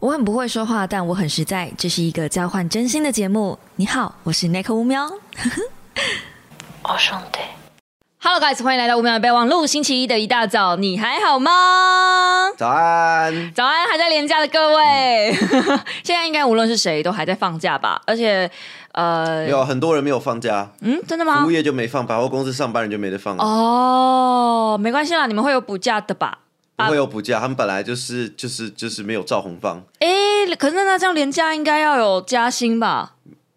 我很不会说话，但我很实在。这是一个交换真心的节目。你好，我是 Nick 乌喵。我兄弟。Hello guys，欢迎来到五秒的备忘录。星期一的一大早，你还好吗？早安，早安，还在连假的各位，现在应该无论是谁都还在放假吧？而且，呃，有很多人没有放假，嗯，真的吗服务？业就没放，百货公司上班人就没得放，哦，没关系啦，你们会有补假的吧？不会有补假，他们本来就是就是就是没有赵红芳，哎、可是那这样连假应该要有加薪吧？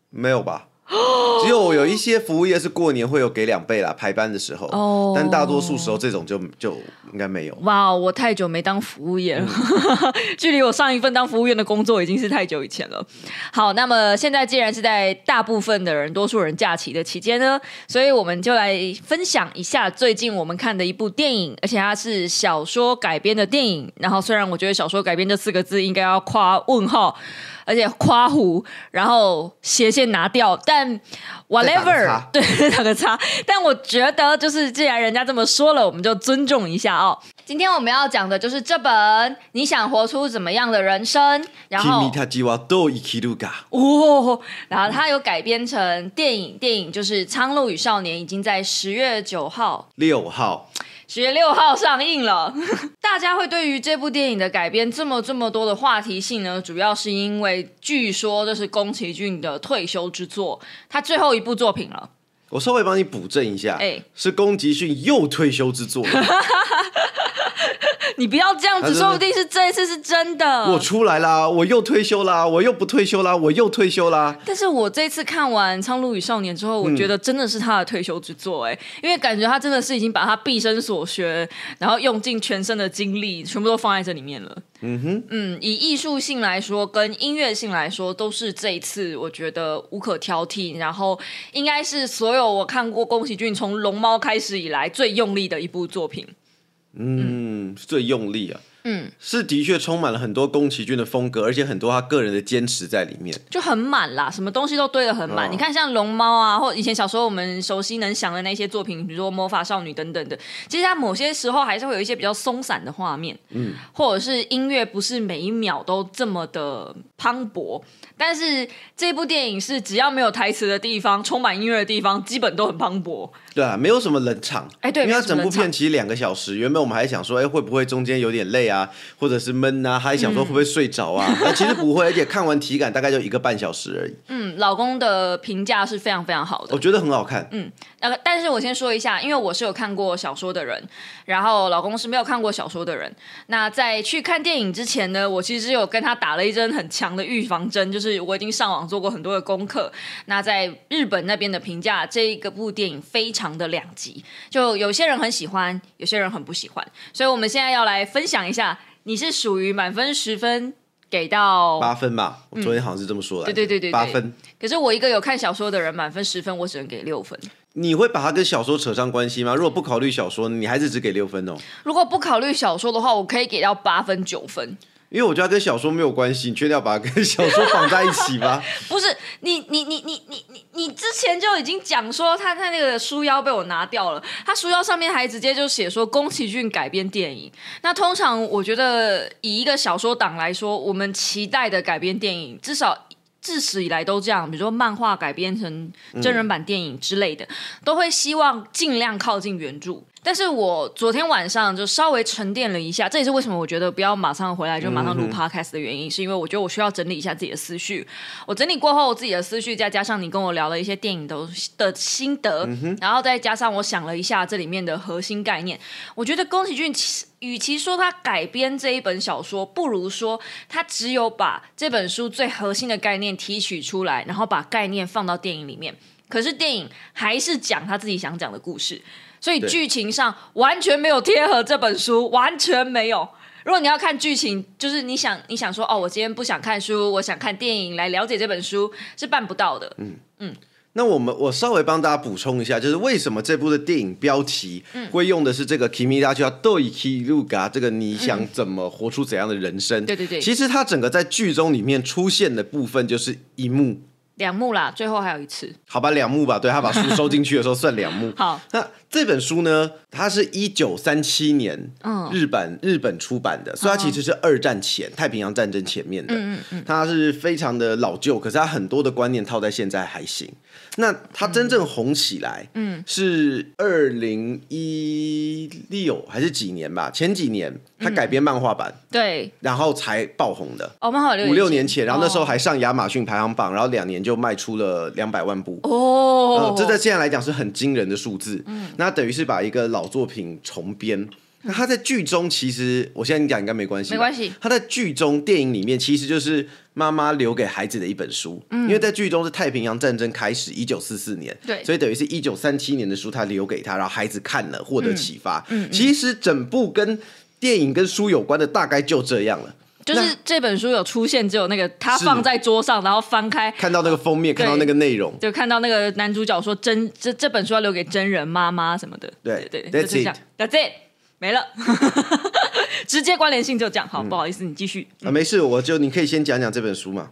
没有吧？只有有一些服务业是过年会有给两倍啦，排班的时候，哦但大多数时候这种就就应该没有。哇，我太久没当服务业了，距离我上一份当服务员的工作已经是太久以前了。好，那么现在既然是在大部分的人、多数人假期的期间呢，所以我们就来分享一下最近我们看的一部电影，而且它是小说改编的电影。然后虽然我觉得小说改编这四个字应该要夸问号。而且夸胡，然后斜线拿掉，但 whatever，叉对，再 打个叉。但我觉得，就是既然人家这么说了，我们就尊重一下哦。今天我们要讲的就是这本《你想活出怎么样的人生》，然后哦，然后它有改编成电影，电影就是《苍鹭与少年》，已经在十月九号六号，十月六号上映了。大家会对于这部电影的改编这么这么多的话题性呢？主要是因为据说这是宫崎骏的退休之作，他最后一部作品了。我稍微帮你补正一下，哎是宫崎骏又退休之作，你不要这样子，说不定是这一次是真的。我出来啦，我又退休啦，我又不退休啦，我又退休啦。但是我这次看完《苍鹭与少年》之后，我觉得真的是他的退休之作哎、因为感觉他真的是已经把他毕生所学，然后用尽全身的精力，全部都放在这里面了。嗯哼，嗯，以艺术性来说，跟音乐性来说，都是这一次我觉得无可挑剔。然后应该是所有我看过宫崎骏从《龙猫》开始以来最用力的一部作品。嗯，最用力啊，嗯，是的确充满了很多宫崎骏的风格，而且很多他个人的坚持在里面。就很满啦，什么东西都堆得很满。哦你看，像龙猫啊，或以前小时候我们熟悉能想的那些作品，比如说魔法少女等等的，其实它某些时候还是会有一些比较松散的画面，嗯，或者是音乐不是每一秒都这么的磅礴。但是这部电影是只要没有台词的地方，充满音乐的地方，基本都很磅礴。对啊，没有什么冷场。哎对因为它整部片其实两个小时，原本我们还想说，哎，会不会中间有点累啊，或者是闷啊，还想说会不会睡着啊？但其实不会，而且看完体感大概就一个半小时而已，嗯，老公的评价是非常非常好的我。觉得很好看。嗯，呃，但是我先说一下，因为我是有看过小说的人，然后老公是没有看过小说的人。那在去看电影之前呢，我其实有跟他打了一针很强的预防针，就是我已经上网做过很多的功课。那在日本那边的评价，这一个部电影非常的两集，就有些人很喜欢，有些人很不喜欢。所以我们现在要来分享一下，你是属于满分十分给到八分吧，我昨天好像是这么说的。对对对对对八分。可是我一个有看小说的人，满分十分，我只能给六分。你会把它跟小说扯上关系吗？如果不考虑小说，你还是只给六分哦。如果不考虑小说的话，我可以给到八分九分。因为我觉得跟小说没有关系，你确定要把它跟小说绑在一起吗？不是你你你你你你你之前就已经讲说他他那个书腰被我拿掉了，他书腰上面还直接就写说宫崎骏改编电影。那通常我觉得以一个小说党来说，我们期待的改编电影至少。自始以来都这样，比如说漫画改编成真人版电影之类的，都会希望尽量靠近原著。但是我昨天晚上就稍微沉淀了一下，这也是为什么我觉得不要马上回来就马上录 podcast 的原因，是因为我觉得我需要整理一下自己的思绪。我整理过后，自己的思绪再加上你跟我聊了一些电影的的心得，然后再加上我想了一下这里面的核心概念，我觉得宫崎骏与其说他改编这一本小说，不如说他只有把这本书最核心的概念提取出来，然后把概念放到电影里面。可是电影还是讲他自己想讲的故事，所以对剧情上完全没有贴合这本书，完全没有。如果你要看剧情，就是你想你想说哦，我今天不想看书，我想看电影来了解这本书，是办不到的。嗯嗯那我们我稍微帮大家补充一下，就是为什么这部的电影标题会用的是这个 “kimi da 就要 do iki ruga” 这个你想怎么活出怎样的人生？对对对其实它整个在剧中里面出现的部分就是一幕，两幕啦，最后还有一次。好吧，两幕吧，对他把书收进去的时候算两幕。好，那这本书呢，它是一九三七年嗯日本日本出版的，所以它其实是二战前太平洋战争前面的。嗯嗯它是非常的老旧，可是它很多的观念套在现在还行。那它真正红起来，嗯，是二零一六还是几年吧？前几年它改编漫画版，对，然后才爆红的。哦，漫画有五六年前，然后那时候哦还上亚马逊排行榜，然后两年就卖出了两百万部。哦呃，，这在现在来讲是很惊人的数字。嗯，那等于是把一个老作品重编。那他在剧中其实，我现在跟你讲应该没关系，没关系他在剧中电影里面其实就是妈妈留给孩子的一本书，因为在剧中是太平洋战争开始，一九四四年，对所以等于是一九三七年的书，他留给他，然后孩子看了获得启发。嗯，其实整部跟电影跟书有关的大概就这样了。就是这本书有出现，只有那个他放在桌上，然后翻开。看到那个封面，看到那个内容，就看到那个男主角说真这这本书要留给真人妈妈什么的，对对就是这样，That's it，没了，直接关联性就这样。好，不好意思，你继续。啊，没事，我就你可以先讲讲这本书嘛。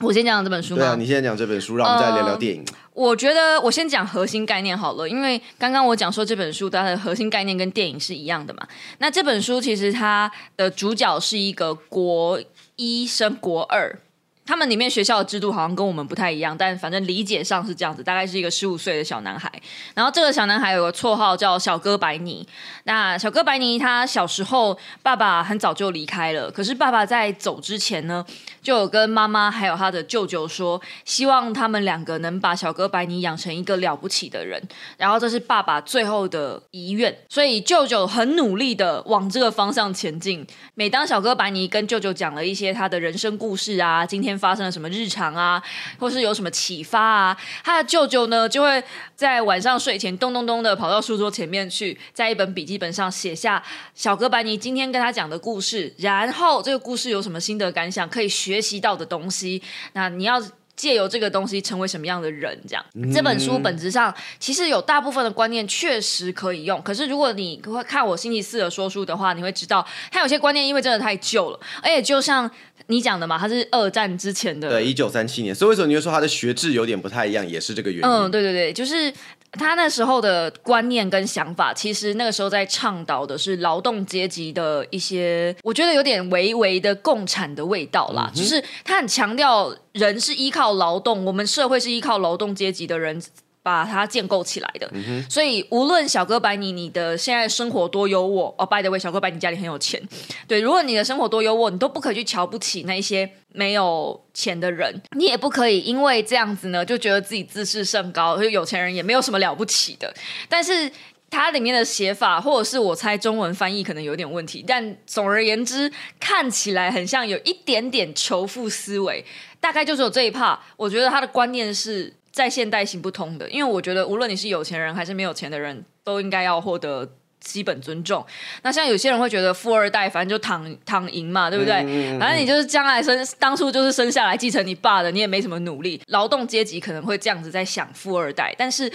我先讲这本书对啊，你先讲这本书，让我们再聊聊电影。我觉得我先讲核心概念好了，因为刚刚我讲说这本书它的核心概念跟电影是一样的嘛。那这本书其实它的主角是一个国一升国二。他们里面学校的制度好像跟我们不太一样，但反正理解上是这样子，大概是一个十五岁的小男孩。然后这个小男孩有个绰号叫小哥白尼。那小哥白尼他小时候爸爸很早就离开了，可是爸爸在走之前呢，就有跟妈妈还有他的舅舅说，希望他们两个能把小哥白尼养成一个了不起的人。然后这是爸爸最后的遗愿，所以舅舅很努力的往这个方向前进。每当小哥白尼跟舅舅讲了一些他的人生故事啊，今天发生了什么日常啊，或是有什么启发啊，他的舅舅呢就会在晚上睡前咚咚咚的跑到书桌前面去，在一本笔记本上写下小哥白尼今天跟他讲的故事，然后这个故事有什么心得感想，可以学习到的东西。那你要。借由这个东西成为什么样的人？这样，这本书本质上其实有大部分的观念确实可以用，可是如果你会看我星期四的说书的话，你会知道它有些观念因为真的太旧了，而且就像你讲的嘛，它是二战之前的，对，一九三七年，所以为什么你会说它的学制有点不太一样，也是这个原因。嗯，对对对，就是他那时候的观念跟想法，其实那个时候在倡导的是劳动阶级的一些，我觉得有点微微的共产的味道啦。就是他很强调人是依靠劳动，我们社会是依靠劳动阶级的人。把它建构起来的，所以无论小哥白尼你的现在生活多优渥哦，by the way，小哥白尼家里很有钱，对，如果你的生活多优渥，你都不可以去瞧不起那一些没有钱的人，你也不可以因为这样子呢，就觉得自己自视甚高，就有钱人也没有什么了不起的。但是它里面的写法，或者是我猜中文翻译可能有点问题，但总而言之，看起来很像有一点点仇富思维，大概就是有这一 part。我觉得他的观念是在现代行不通的，因为我觉得无论你是有钱人还是没有钱的人，都应该要获得。基本尊重。那像有些人会觉得富二代反正就躺躺赢嘛，对不对？反正你就是将来生当初就是生下来继承你爸的，你也没什么努力。劳动阶级可能会这样子在想富二代，但是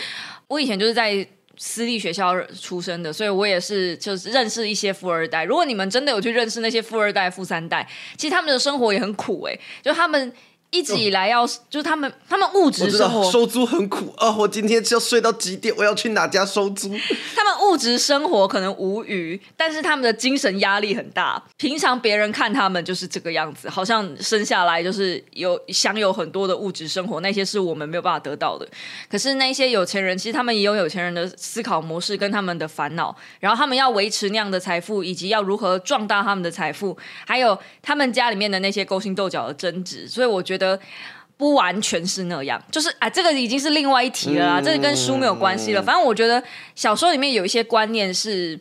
我以前就是在。私立学校出生的，所以我也是就是认识一些富二代。如果你们真的有去认识那些富二代、富三代，其实他们的生活也很苦哎、就他们一直以来要，就是他们他们物质生活，收租很苦啊！我今天要睡到几点？我要去哪家收租？他们物质生活可能无余，但是他们的精神压力很大。平常别人看他们就是这个样子，好像生下来就是有享有很多的物质生活，那些是我们没有办法得到的。可是那些有钱人，其实他们也有有钱人的思考模式跟他们的烦恼，然后他们要维持那样的财富，以及要如何壮大他们的财富，还有他们家里面的那些勾心斗角的争执。所以我觉得。不完全是那样，就是啊，这个已经是另外一题了啦，这个跟书没有关系了。反正我觉得小说里面有一些观念是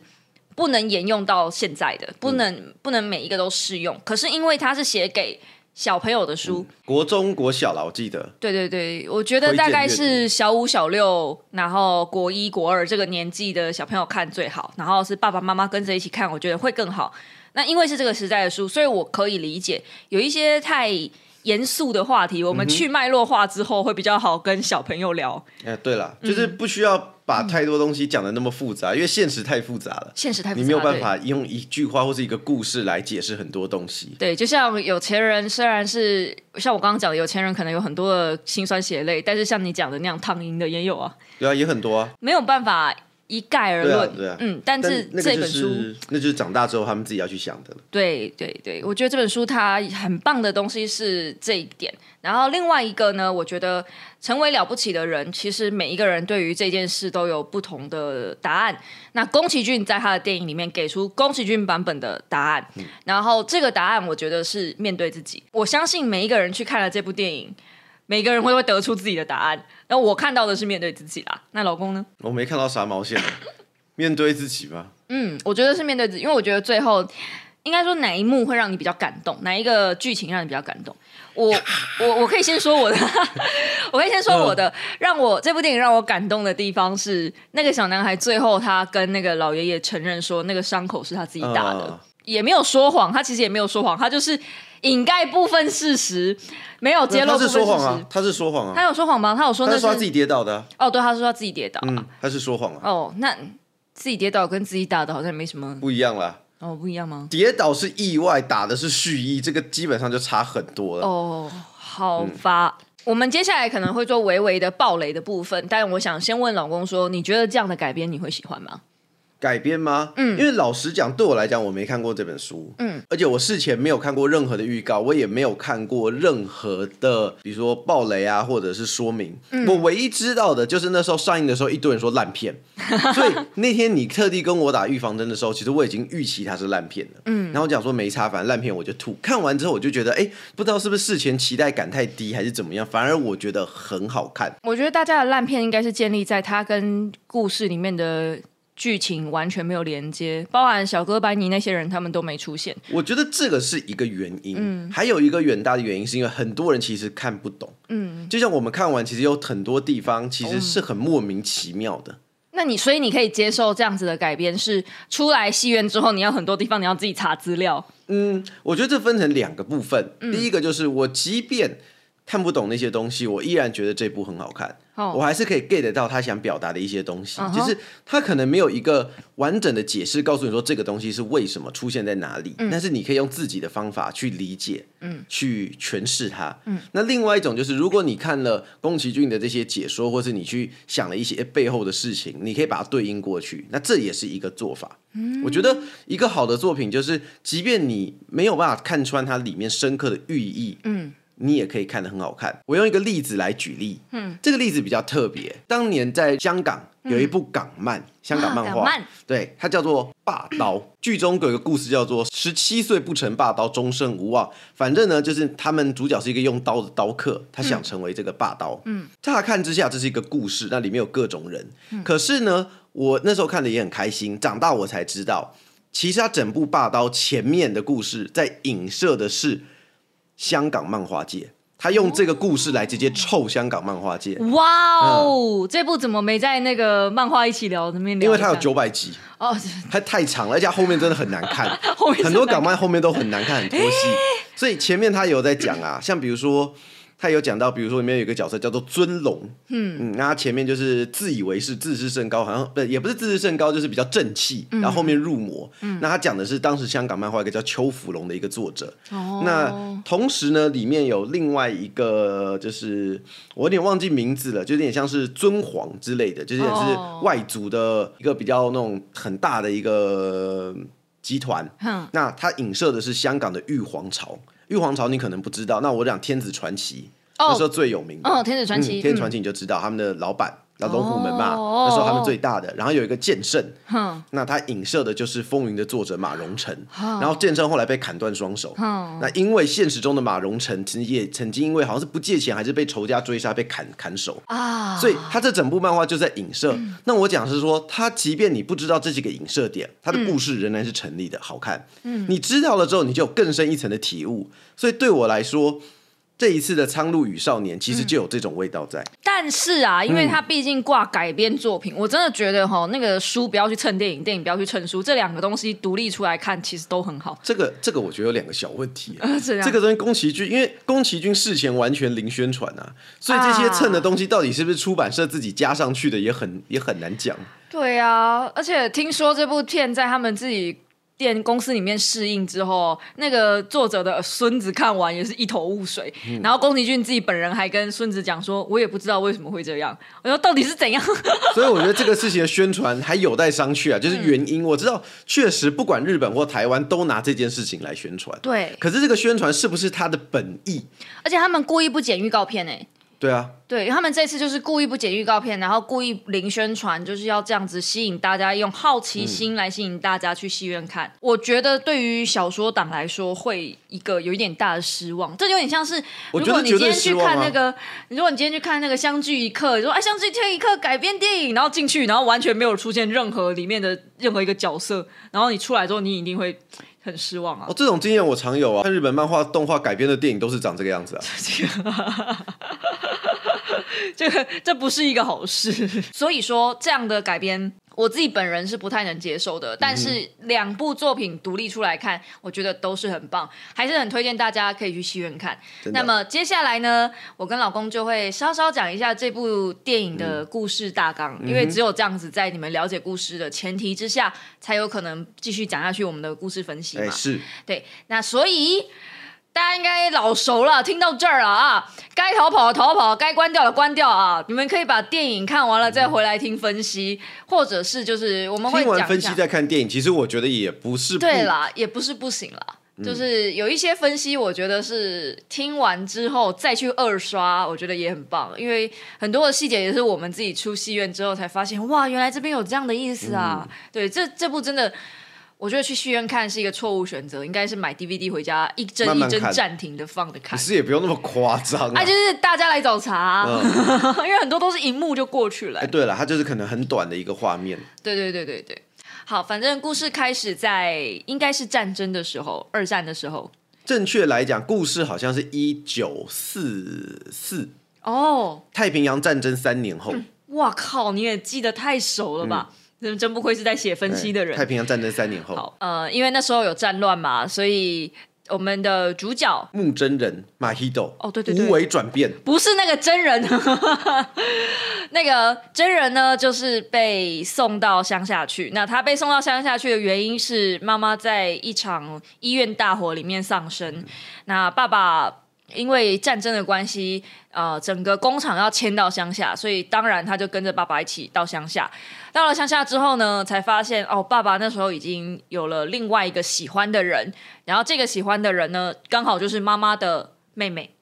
不能沿用到现在的，不能、不能每一个都适用。可是因为它是写给小朋友的书，国中、国小啦，我记得。对对对，我觉得大概是小五、小六，然后国一、国二这个年纪的小朋友看最好，然后是爸爸妈妈跟着一起看，我觉得会更好。那因为是这个时代的书，所以我可以理解有一些太严肃的话题，我们去脉络化之后会比较好跟小朋友聊。哎、对了，就是不需要把太多东西讲的那么复杂，因为现实太复杂了，现实太复杂，你没有办法用一句话或是一个故事来解释很多东西。对，就像有钱人，虽然是像我刚刚讲的，有钱人可能有很多的辛酸血泪，但是像你讲的那样躺赢的也有啊，对啊，也很多啊。没有办法一概而对啊论。对啊嗯，但但是这本书，是那就是长大之后他们自己要去想的了。对对对，我觉得这本书它很棒的东西是这一点。然后另外一个呢，我觉得成为了不起的人，其实每一个人对于这件事都有不同的答案。那宫崎骏在他的电影里面给出宫崎骏版本的答案，然后这个答案我觉得是面对自己。我相信每一个人去看了这部电影。每个人会会得出自己的答案，然后我看到的是面对自己啦。那老公呢？我没看到啥毛线，面对自己吧。嗯，我觉得是面对自己，因为我觉得最后应该说哪一幕会让你比较感动，哪一个剧情让你比较感动。我 我我可以先说我的，我可以先说我的，让我这部电影让我感动的地方是那个小男孩最后他跟那个老爷爷承认说那个伤口是他自己打的，嗯也没有说谎，他其实也没有说谎，他就是掩盖部分事实，没有揭露他部分事实。是说谎啊，他是说谎啊他啊，有说谎吗？他有说那是他自己跌倒的啊。哦，对，他说他自己跌倒。嗯，他是说谎啊，哦，那自己跌倒跟自己打的好像没什么不一样啦。哦，不一样吗？跌倒是意外，打的是蓄意，这个基本上就差很多了。哦，好吧。我们接下来可能会做微微的暴雷的部分，但我想先问老公说，你觉得这样的改编你会喜欢吗？改编吗？嗯，因为老实讲，对我来讲，我没看过这本书，嗯，而且我事前没有看过任何的预告，我也没有看过任何的，比如说暴雷啊，或者是说明。我唯一知道的就是那时候上映的时候，一堆人说烂片，所以那天你特地跟我打预防针的时候，其实我已经预期它是烂片了。嗯，然后我讲说没差，反正烂片我就吐。看完之后我就觉得，哎，不知道是不是事前期待感太低，还是怎么样，反而我觉得很好看。我觉得大家的烂片应该是建立在它跟故事里面的剧情完全没有连接，包含小哥白尼那些人他们都没出现。我觉得这个是一个原因，还有一个远大的原因是因为很多人其实看不懂，嗯，就像我们看完，其实有很多地方其实是很莫名其妙的。那你所以你可以接受这样子的改编，是出来戏院之后，你要很多地方你要自己查资料。嗯我觉得这分成两个部分，第一个就是我即便看不懂那些东西，我依然觉得这部很好看。哦。我还是可以 get 到他想表达的一些东西嗯哼。就是他可能没有一个完整的解释告诉你说这个东西是为什么出现在哪里，但是你可以用自己的方法去理解，嗯，去诠释它。嗯，那另外一种就是，如果你看了宫崎骏的这些解说，或是你去想了一些背后的事情，你可以把它对应过去，那这也是一个做法。我觉得一个好的作品就是，即便你没有办法看穿它里面深刻的寓意，嗯，你也可以看得很好看。我用一个例子来举例，嗯，这个例子比较特别。当年在香港有一部港漫，香港漫画，对，它叫做《霸刀》。剧中有一个故事叫做“十七岁不成霸刀，终身无望”。反正呢，就是他们主角是一个用刀的刀客，他想成为这个霸刀。嗯，乍看之下这是一个故事，那里面有各种人。可是呢，我那时候看的也很开心，长大我才知道，其实他整部《霸刀》前面的故事在影射的是香港漫画界。他用这个故事来直接臭香港漫画界，哇哦，这部怎么没在那个漫画一起聊？那边聊？因为它有九百集，哦，它太长了，而且它后面真的很难看，后面是很多港漫后面都很难看，很拖戏。所以前面他有在讲啊，像比如说他有讲到，比如说里面有一个角色叫做尊龙，嗯。嗯，那他前面就是自以为是自视甚高，好像不也不是自视甚高，就是比较正气，然后后面入魔。那他讲的是当时香港漫画一个叫邱福龙的一个作者，哦。那同时呢，里面有另外一个，就是我有点忘记名字了，就有点像是尊皇之类的，就是也是哦。外族的一个比较那种很大的一个集团。那它影射的是香港的玉皇朝。玉皇朝你可能不知道，那我讲天子传奇，那时候最有名的。哦，天子传奇，嗯天子传奇你就知道他们的老板。那龙虎门嘛，哦。那时候他们最大的，然后有一个剑圣，哼，那他影射的就是《风云》的作者马荣成，然后剑圣后来被砍断双手，哼，那因为现实中的马荣成曾经也曾经因为好像是不借钱还是被仇家追杀被砍砍手，啊，所以他这整部漫画就在影射。那我讲是说，他即便你不知道这几个影射点，他的故事仍然是成立的，好看。嗯。你知道了之后，你就有更深一层的体悟。所以对我来说，这一次的《苍鹭与少年》其实就有这种味道在。但是啊，因为它毕竟挂改编作品，我真的觉得哈，那个书不要去蹭电影，电影不要去蹭书，这两个东西独立出来看，其实都很好。这个这个我觉得有两个小问题。这个东西宫崎骏，因为宫崎骏事前完全零宣传啊，所以这些蹭的东西到底是不是出版社自己加上去的，也很也很难讲。对啊，而且听说这部片在他们自己店公司里面试映之后，那个作者的孙子看完也是一头雾水，嗯然后宫崎骏自己本人还跟孙子讲说：“我也不知道为什么会这样。”我说：“到底是怎样？”所以我觉得这个事情的宣传还有待商榷啊，就是原因。我知道，确实不管日本或台湾都拿这件事情来宣传，对，可是这个宣传是不是他的本意？而且他们故意不剪预告片哎、对啊，对他们这次就是故意不剪预告片，然后故意零宣传，就是要这样子吸引大家，用好奇心来吸引大家去戏院看。我觉得对于小说党来说，会一个有一点大的失望。这有点像是，如果你今天去看那个，如果你今天去看那个《相聚一刻》，你说哎，《相聚一刻》改编电影，然后进去，然后完全没有出现任何里面的任何一个角色，然后你出来之后，你一定会很失望啊哦，。这种经验我常有啊。看日本漫画、动画改编的电影都是长这个样子啊。这个这不是一个好事。所以说，这样的改编，我自己本人是不太能接受的。但是两部作品独立出来看，我觉得都是很棒，还是很推荐大家可以去戏院看。那么接下来呢，我跟老公就会稍稍讲一下这部电影的故事大纲，因为只有这样子，在你们了解故事的前提之下，才有可能继续讲下去我们的故事分析嘛。哎，是对，那所以大家应该老熟了，听到这儿了啊，该逃跑的逃跑，该关掉的关掉啊。你们可以把电影看完了再回来听分析，或者是就是我们会听完分析。再看电影，其实我觉得也不是不对啦，也不是不行啦。就是有一些分析，我觉得是听完之后再去二刷，我觉得也很棒，因为很多的细节也是我们自己出戏院之后才发现，哇，原来这边有这样的意思啊！对，这这部真的，我觉得去戏院看是一个错误选择，应该是买 DVD 回家一帧一帧暂停的放着看可。是也不用那么夸张啊啊，。就是大家来找茬啊、嗯 因为很多都是荧幕就过去了、哎，对了，它就是可能很短的一个画面。对对对对对，好，反正故事开始在应该是战争的时候，二战的时候。正确来讲，故事好像是一九四四哦，太平洋战争三年后，哇靠，你也记得太熟了吧？真、真不愧是在写分析的人。哎太平洋战争三年后，好，呃，因为那时候有战乱嘛，所以我们的主角木真人马希斗哦对对对无为转变，不是那个真人，那个真人呢，就是被送到乡下去。那他被送到乡下去的原因是妈妈在一场医院大火里面丧生，那爸爸。因为战争的关系，呃，整个工厂要迁到乡下，所以当然他就跟着爸爸一起到乡下。到了乡下之后呢，才发现哦，爸爸那时候已经有了另外一个喜欢的人，然后这个喜欢的人呢，刚好就是妈妈的妹妹。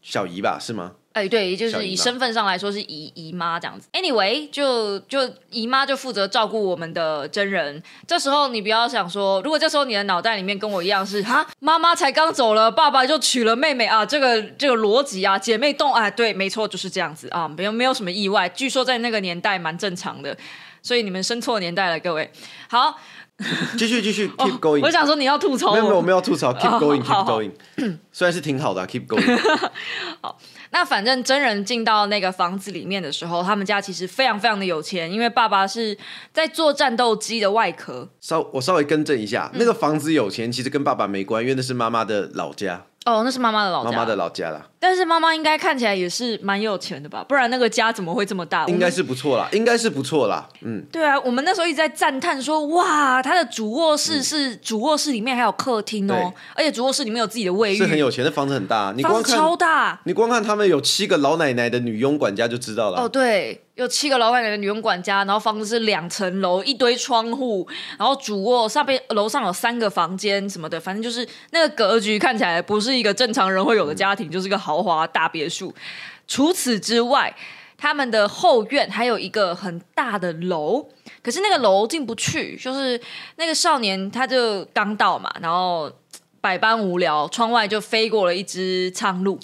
小姨吧是吗？哎，对，就是以身份上来说是姨姨妈这样子。Anyway，就就姨妈就负责照顾我们的真人。这时候你不要想说，如果这时候你的脑袋里面跟我一样是哈，妈妈才刚走了，爸爸就娶了妹妹啊，这个这个逻辑啊，姐妹洞啊，对，没错，就是这样子啊，没有没有什么意外。据说在那个年代蛮正常的，所以你们生错年代了，各位。好，继续继续哦，keep going。我想说你要吐槽没有没有，我我们要吐槽，keep 哦 going，keep 好好 going。虽然是挺好的啊，keep going。那反正真人进到那个房子里面的时候，他们家其实非常非常的有钱，因为爸爸是在做战斗机的外壳。稍我稍微更正一下，那个房子有钱其实跟爸爸没关，因为那是妈妈的老家，哦，那是妈妈的老家。妈妈的老家啦，但是妈妈应该看起来也是蛮有钱的吧？不然那个家怎么会这么大？应该是不错啦，应该是不错啦。嗯，对啊，我们那时候一直在赞叹说，哇，他的主卧室是、主卧室里面还有客厅哦对，而且主卧室里面有自己的卫浴，是很有钱的房子很大，你光看超大。你光看他们有七个老奶奶的女佣管家就知道了。哦，对，有七个老板娘的女佣管家，然后房子是两层楼，一堆窗户，然后主卧上边楼上有三个房间什么的，反正就是那个格局看起来不是一个正常人会有的家庭，就是一个豪华大别墅。除此之外，他们的后院还有一个很大的楼，可是那个楼进不去，就是那个少年他就刚到嘛，然后百般无聊，窗外就飞过了一只苍鹭。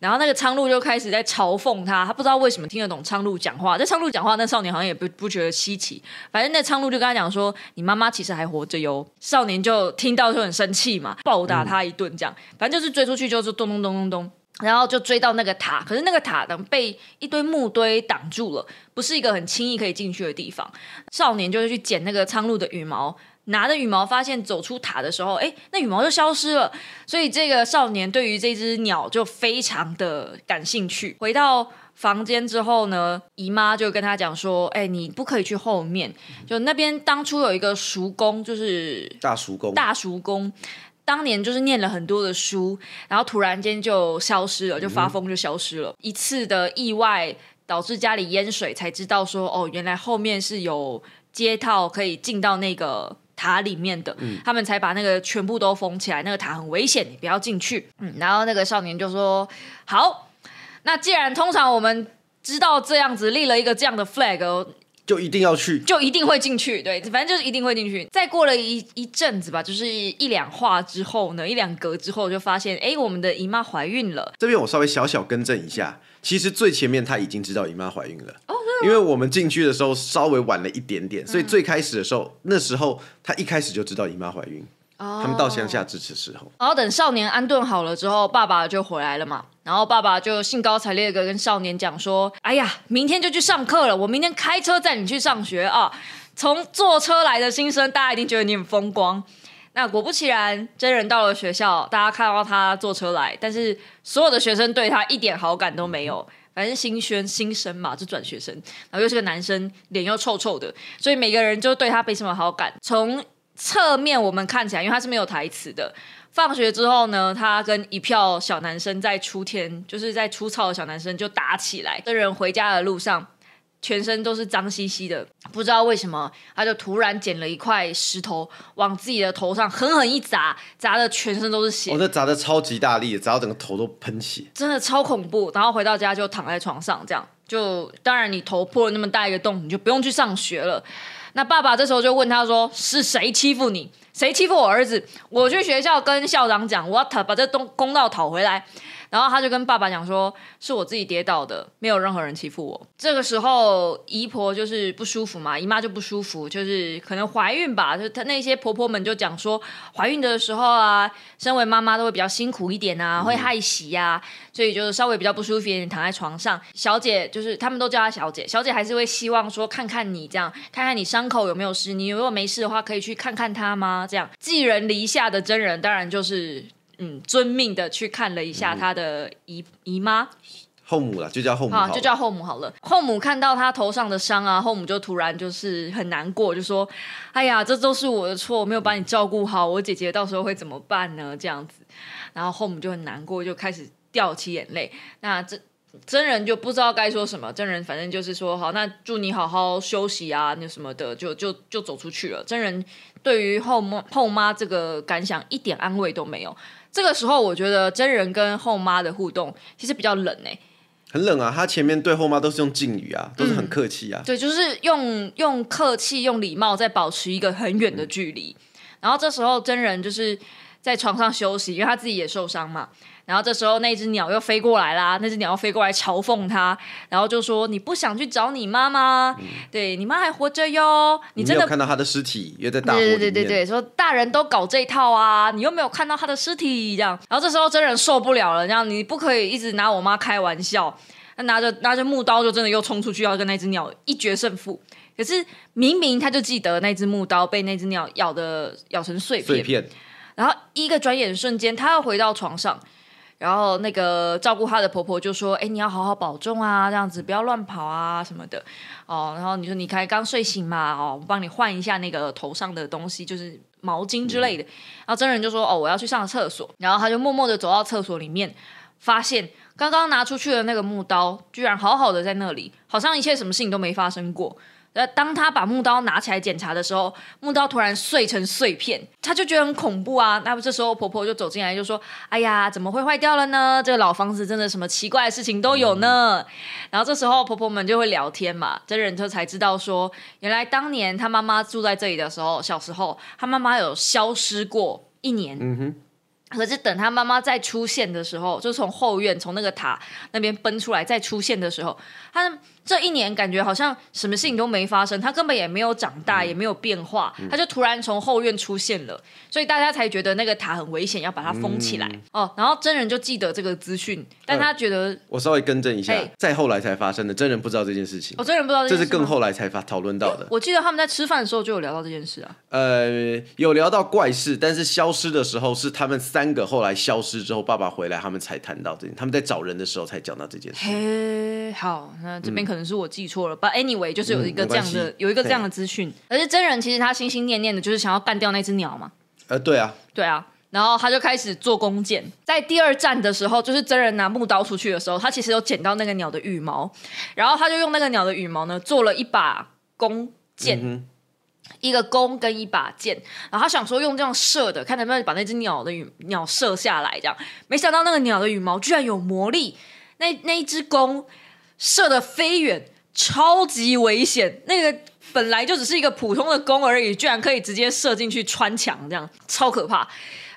然后那个苍鹭就开始在嘲讽他，他不知道为什么听得懂苍鹭讲话。这苍鹭讲话，那少年好像也不不觉得稀奇。反正那苍鹭就跟他讲说：“你妈妈其实还活着哟。”少年就听到就很生气嘛，暴打他一顿，这样。反正就是追出去就是咚咚咚咚咚。然后就追到那个塔，可是那个塔呢被一堆木堆挡住了，不是一个很轻易可以进去的地方。少年就是去捡那个苍鹭的羽毛，拿着羽毛发现走出塔的时候，哎，那羽毛就消失了。所以这个少年对于这只鸟就非常的感兴趣。回到房间之后呢，姨妈就跟他讲说：“哎，你不可以去后面，就那边当初有一个叔公，就是大叔公，大叔公，当年就是念了很多的书，然后突然间就消失了，就发疯就消失了。一次的意外导致家里淹水，才知道说哦，原来后面是有街道可以进到那个。”塔里面的，他们才把那个全部都封起来。那个塔很危险，你不要进去。嗯，然后那个少年就说：“好，那既然通常我们知道这样子立了一个这样的 flag，就一定要去，就一定会进去。对，反正就是一定会进去。再过了一一阵子吧，就是一两话之后呢，一两格之后就发现，哎，我们的姨妈怀孕了。这边我稍微小小更正一下。”其实最前面他已经知道姨妈怀孕了，哦，因为我们进去的时候稍微晚了一点点，所以最开始的时候，那时候他一开始就知道姨妈怀孕。哦，他们到乡下支持时候，然后等少年安顿好了之后，爸爸就回来了嘛，然后爸爸就兴高采烈的跟少年讲说：“哎呀，明天就去上课了，我明天开车载你去上学啊！从坐车来的新生，大家一定觉得你很风光。”那果不其然，真人到了学校，大家看到他坐车来，但是所有的学生对他一点好感都没有。反正新宣新生嘛，就转学生，然后又是个男生，脸又臭臭的，所以每个人就对他没什么好感。从侧面我们看起来，因为他是没有台词的。放学之后呢，他跟一票小男生在出天，就是在出操的小男生就打起来。这人回家的路上。全身都是脏兮兮的，不知道为什么，他就突然捡了一块石头，往自己的头上狠狠一砸，砸的全身都是血。哦，这砸的超级大力，砸到整个头都喷血，真的超恐怖。然后回到家就躺在床上，这样就当然你头破了那么大一个洞，你就不用去上学了。那爸爸这时候就问他说：“是谁欺负你？谁欺负我儿子？我去学校跟校长讲，我要讨把这东公道讨回来。”然后他就跟爸爸讲说：“是我自己跌倒的，没有任何人欺负我。”这个时候姨婆就是不舒服嘛，姨妈就不舒服，就是可能怀孕吧。就她那些婆婆们就讲说，怀孕的时候啊，身为妈妈都会比较辛苦一点啊，会害喜呀，所以就是稍微比较不舒服一点，躺在床上。小姐就是他们都叫她小姐，小姐还是会希望说看看你这样，看看你伤口有没有事。你如果没事的话，可以去看看她吗？这样寄人篱下的真人，当然就是。嗯，遵命的去看了一下他的姨姨妈后母了，就叫后母，好，就叫后母好了。后母看到他头上的伤啊，后母就突然就是很难过，就说：“哎呀，这都是我的错，我没有把你照顾好，我姐姐到时候会怎么办呢？”这样子，然后后母就很难过，就开始掉起眼泪。那这真人就不知道该说什么，真人反正就是说：“好，那祝你好好休息啊，那什么的，就就就走出去了。”真人对于后妈后妈这个感想一点安慰都没有。这个时候，我觉得真人跟后妈的互动其实比较冷哎，很冷啊。他前面对后妈都是用敬语啊，都是很客气啊。对，就是用用客气、用礼貌，在保持一个很远的距离。然后这时候真人就是在床上休息，因为他自己也受伤嘛。然后这时候那只鸟又飞过来啦，那只鸟又飞过来嘲讽他，然后就说：“你不想去找你妈妈？对你妈还活着哟。你真的看到她的尸体，又在大火对对对对，说大人都搞这一套啊，你又没有看到她的尸体，这样。然后这时候真人受不了了，这样你不可以一直拿我妈开玩笑。他拿着拿着木刀，就真的又冲出去要跟那只鸟一决胜负。可是明明他就记得那只木刀被那只鸟咬的咬成碎片，然后一个转眼瞬间，他要回到床上。然后那个照顾她的婆婆就说：“哎，你要好好保重啊，这样子不要乱跑啊什么的。”哦，然后你说你才刚睡醒嘛，哦，我帮你换一下那个头上的东西，就是毛巾之类的。然后真人就说：“哦，我要去上厕所。”然后他就默默的走到厕所里面，发现刚刚拿出去的那个木刀居然好好的在那里，好像一切什么事情都没发生过。那当他把木刀拿起来检查的时候，木刀突然碎成碎片，他就觉得很恐怖啊。那么这时候婆婆就走进来就说：“哎呀，怎么会坏掉了呢？这个老房子真的什么奇怪的事情都有呢。”然后这时候婆婆们就会聊天嘛，这人就才知道说，原来当年他妈妈住在这里的时候，小时候他妈妈有消失过一年。嗯哼。可是等他妈妈再出现的时候，就从后院从那个塔那边奔出来再出现的时候，他这一年感觉好像什么事情都没发生，他根本也没有长大，也没有变化，他就突然从后院出现了，所以大家才觉得那个塔很危险，要把它封起来、哦。然后真人就记得这个资讯，但他觉得、我稍微更正一下，再后来才发生的，真人不知道这件事情我、，真人不知道这是更后来才发讨论到的。我记得他们在吃饭的时候就有聊到这件事啊。呃，有聊到怪事，但是消失的时候是他们三个后来消失之后，爸爸回来，他们才谈到这件，他们在找人的时候才讲到这件事。嘿，好，那这边可能是我记错了。But anyway，就是有一个这样的、系有一个这样的资讯。而是真人其实他心心念念的就是想要干掉那只鸟嘛。呃，对啊，对啊，然后他就开始做弓箭。在第二站的时候，就是真人拿木刀出去的时候，他其实有捡到那个鸟的羽毛，然后他就用那个鸟的羽毛呢做了一把弓箭。嗯一个弓跟一把箭，然后他想说用这样射的，看能不能把那只鸟的羽鸟射下来，这样。没想到那个鸟的羽毛居然有魔力，那那一只弓射得飞远，超级危险。那个本来就只是一个普通的弓而已，居然可以直接射进去穿墙，这样超可怕。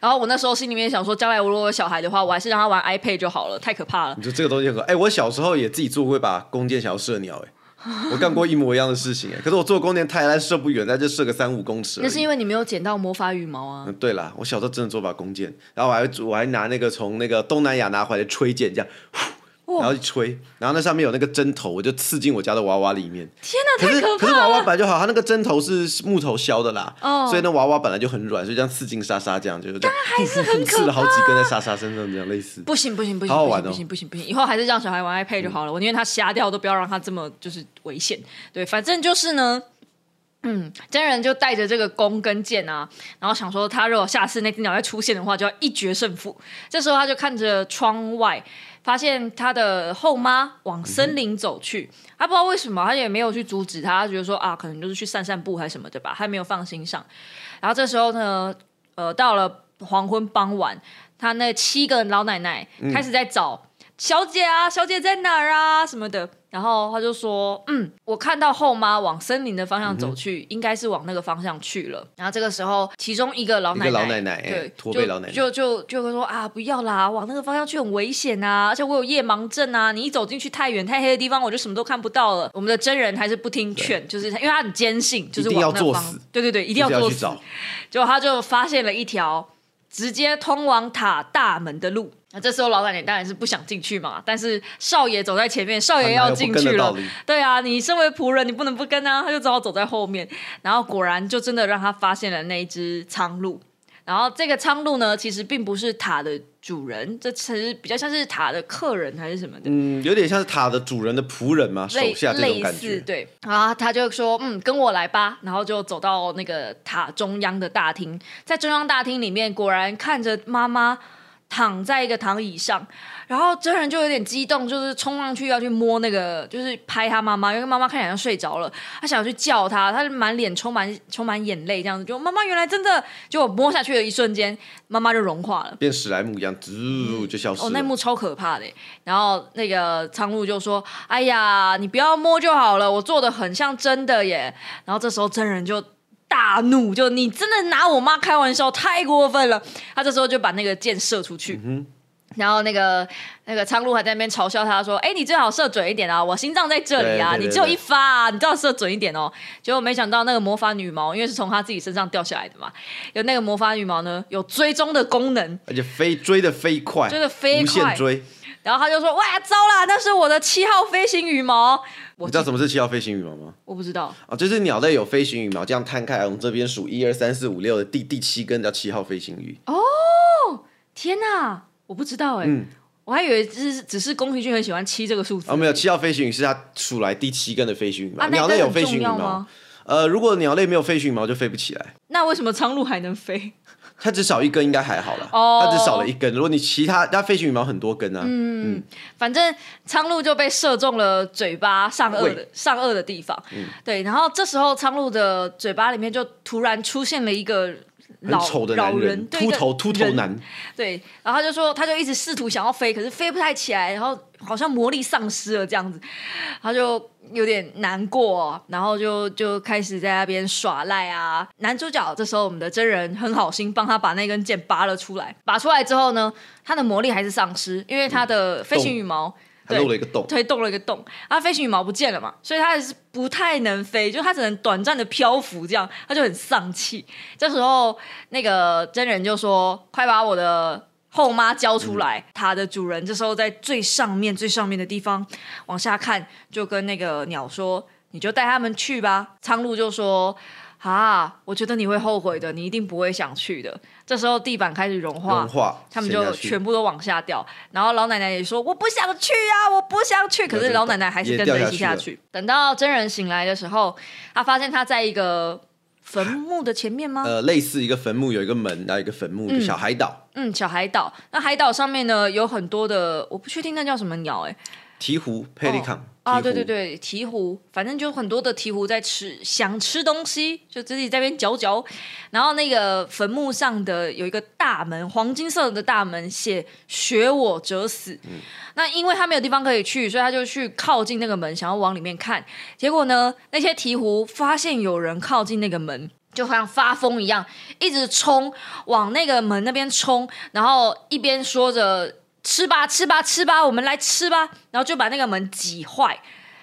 然后我那时候心里面想说，将来我如果有小孩的话，我还是让他玩 iPad 就好了，太可怕了。你说这个东西很可哎、我小时候也自己做过一把弓箭，想要射鸟、哎，我干过一模一样的事情、哎，可是我做弓箭太烂，射不远，但就射个三五公尺。那是因为你没有捡到魔法羽毛啊。嗯，对啦，我小时候真的做把弓箭，然后我还我还拿那个从那个东南亚拿回来的吹箭，这样，呼然后一吹，然后那上面有那个针头，我就刺进我家的娃娃里面。天哪，太可是可是！娃娃本来就好，它那个针头是木头削的啦，哦所以那娃娃本来就很软，所以这样刺进莎莎这样就这样，还是很可 刺了好几根在莎莎身上这样类似。不行不行不行，好好玩哦不行不行不行，以后还是让小孩玩 iPad 就好了。我宁愿他瞎掉，都不要让他这么就是危险。对，反正就是呢。嗯，真人就带着这个弓跟箭啊，然后想说，他如果下次那只鸟再出现的话，就要一决胜负。这时候他就看着窗外，发现他的后妈往森林走去，他不知道为什么，他也没有去阻止他，他觉得说啊，可能就是去散散步还是什么的吧，他没有放心上。然后这时候呢，呃，到了黄昏傍晚，他那七个老奶奶开始在找、小姐啊，小姐在哪儿啊什么的。然后他就说：“嗯，我看到后妈往森林的方向走去，应该是往那个方向去了。”然后这个时候，其中一个老奶奶，一个老奶奶哎对，驼背老奶奶就就就就会说啊，不要啦，往那个方向去很危险啊，而且我有夜盲症啊，你一走进去太远太黑的地方，我就什么都看不到了。我们的真人还是不听劝，就是因为他很坚信，就是一定要往那方作死，对对对，一定要作死。要去找，结果他就发现了一条直接通往塔大门的路。那这时候老奶奶当然是不想进去嘛，但是少爷走在前面，少爷要进去了。对啊，你身为仆人，你不能不跟啊，他就只好走在后面。然后果然就真的让他发现了那一只苍鹭。然后这个苍鹭呢，其实并不是塔的主人，这其实比较像是塔的客人还是什么的。嗯，有点像是塔的主人的仆人嘛，手下这种类似感觉。对，然后他就说，嗯，跟我来吧，然后就走到那个塔中央的大厅，在中央大厅里面，果然看着妈妈躺在一个躺椅上，然后真人就有点激动，就是冲上去要去摸那个，就是拍他妈妈，因为妈妈看起来像睡着了，他想要去叫他，他满脸充满充满眼泪，这样子，就妈妈原来真的，结果摸下去的一瞬间，妈妈就融化了。变史莱姆一样，滋就消失哦，那幕超可怕的。然后那个苍鹭就说：“哎呀，你不要摸就好了，我做的很像真的耶。”然后这时候真人就。大怒，就你真的拿我妈开玩笑，太过分了。他这时候就把那个箭射出去，然后那个那个苍鹭还在那边嘲笑他说：“哎，你最好射准一点啊，我心脏在这里啊，对对对你只有一发、啊，你最好射准一点哦。”结果没想到那个魔法羽毛，因为是从他自己身上掉下来的嘛，有那个魔法羽毛呢，有追踪的功能，而且飞追的飞快，追的飞无快限追。然后他就说：“哇，糟了，那是我的七号飞行羽毛。”你知道什么是七号飞行羽毛吗？我不知道，啊，就是鸟类有飞行羽毛，这样摊开来，我们这边数一二三四五六的第第七根叫七号飞行羽。哦天哪，我不知道哎、嗯我还以为只是只是宫崎骏很喜欢七这个数字。哦，没有，七号飞行羽是他数来第七根的飞行羽毛。鸟类有飞行羽毛吗，？呃，如果鸟类没有飞行羽毛就飞不起来。那为什么苍鹭还能飞？它只少一根应该还好了，哦。它只少了一根。如果你其他它飞行羽毛很多根啊，嗯，反正苍鹭就被射中了嘴巴上颚的上颚的地方。嗯。对，然后这时候苍鹭的嘴巴里面就突然出现了一个很老丑的老男人，秃头秃头男，对，然后他就说，他就一直试图想要飞，可是飞不太起来，然后好像魔力丧失了这样子，他就有点难过，然后就就开始在那边耍赖啊。男主角这时候我们的真人很好心，帮他把那根剑拔了出来。拔出来之后呢，他的魔力还是丧失，因为他的飞行羽毛。还漏了一个洞。推动了一个洞，啊，飞行羽毛不见了嘛，所以他还是不太能飞，就他只能短暂的漂浮，这样他就很丧气。这时候那个真人就说：“快把我的后妈交出来！”它的主人这时候在最上面、最上面的地方往下看，就跟那个鸟说：“你就带他们去吧。”苍鹭就说。啊，我觉得你会后悔的，你一定不会想去的。这时候地板开始融化，融化他们就全部都往下掉。然后老奶奶也说：“我不想去啊，我不想去。”可是老奶奶还是跟着一起下去。等到真人醒来的时候，他发现他在一个坟墓的前面吗？呃，类似一个坟墓，有一个门，然后一个坟墓，嗯小海岛，嗯，小海岛。那海岛上面呢有很多的，我不确定那叫什么鸟、哎，鹈鹕 （pelican） 啊，对对对，鹈鹕，反正就很多的鹈鹕在吃，想吃东西，就自己在那边嚼嚼。然后那个坟墓上的有一个大门，黄金色的大门，写“学我者死”。那因为他没有地方可以去，所以他就去靠近那个门，想要往里面看。结果呢，那些鹈鹕发现有人靠近那个门。就好像发疯一样，一直冲往那个门那边冲，然后一边说着“吃吧，吃吧，吃吧，我们来吃吧”，然后就把那个门挤坏，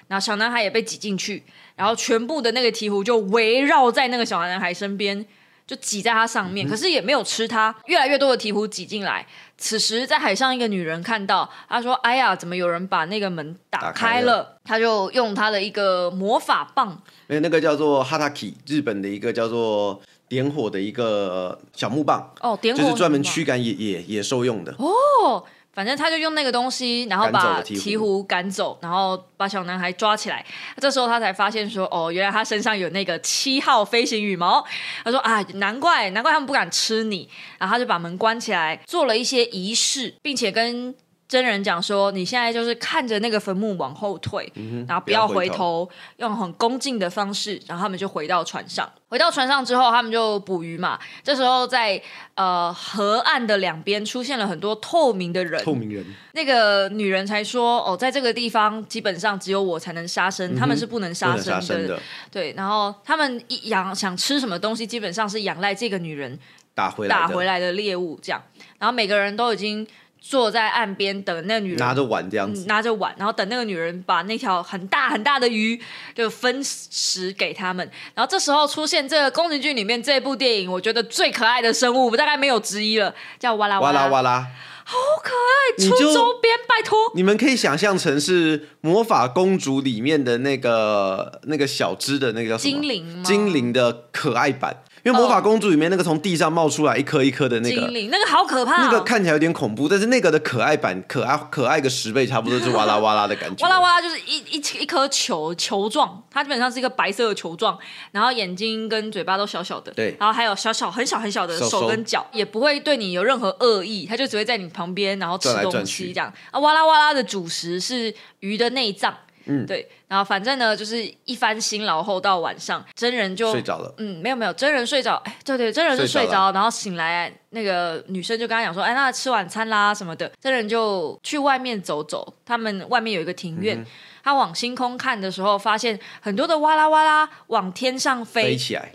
然后小男孩也被挤进去，然后全部的那个鹈鹕就围绕在那个小男孩身边，就挤在他上面，可是也没有吃他。越来越多的鹈鹕挤进来，此时在海上一个女人看到，她说：“哎呀，怎么有人把那个门打打开开了？”她就用她的一个魔法棒，没有那个叫做 hataki，日本的一个叫做点火的一个小木棒，哦，点火就是专门驱赶野野野兽用的。哦，反正他就用那个东西，然后把鹈鹕赶走，然后把小男孩抓起来。这时候他才发现说，哦，原来他身上有那个七号飞行羽毛。他说啊，难怪难怪他们不敢吃你。然后他就把门关起来，做了一些仪式，并且跟。真人讲说，你现在就是看着那个坟墓往后退，然后不要回回头，用很恭敬的方式，然后他们就回到船上。回到船上之后，他们就捕鱼嘛。这时候在呃河岸的两边出现了很多透明的人，透明人，那个女人才说：“哦，在这个地方基本上只有我才能杀生，他们是不能杀生的。生的，对，然后他们一养想吃什么东西，基本上是仰赖这个女人打回来，打回来的猎物这样。然后每个人都已经坐在岸边等那个女人拿着碗这样子嗯，拿着碗，然后等那个女人把那条很大很大的鱼就分食给他们。然后这时候出现这个宫崎骏里面这部电影，我觉得最可爱的生物，大概没有之一了，叫哇啦哇啦哇啦。好可爱，出周边拜托。你们可以想象成是魔法公主里面的那个那个小只的那个叫什么精灵吗精灵的可爱版，因为魔法公主里面那个从地上冒出来一颗一颗的那个。精灵那个好可怕、哦，那个看起来有点恐怖，但是那个的可爱版可爱可爱个十倍，差不多是哇啦哇啦的感觉。哇啦哇啦就是一一一颗球球状，它基本上是一个白色的球状，然后眼睛跟嘴巴都小小的，对然后还有小小很小很小的手跟脚，也不会对你有任何恶意，它就只会在你旁边，然后吃东西这样。啊，哇啦哇啦的主食是鱼的内脏，嗯。对，然后反正呢就是一番辛劳后到晚上，真人就睡着了，嗯，没有没有，真人睡着，哎，对对，真人是睡睡着着，然后醒来，那个女生就跟他讲说，哎，那吃晚餐啦什么的，真人就去外面走走，他们外面有一个庭嗯院，他往星空看的时候，发现很多的哇啦哇啦往天上飞，飞起来，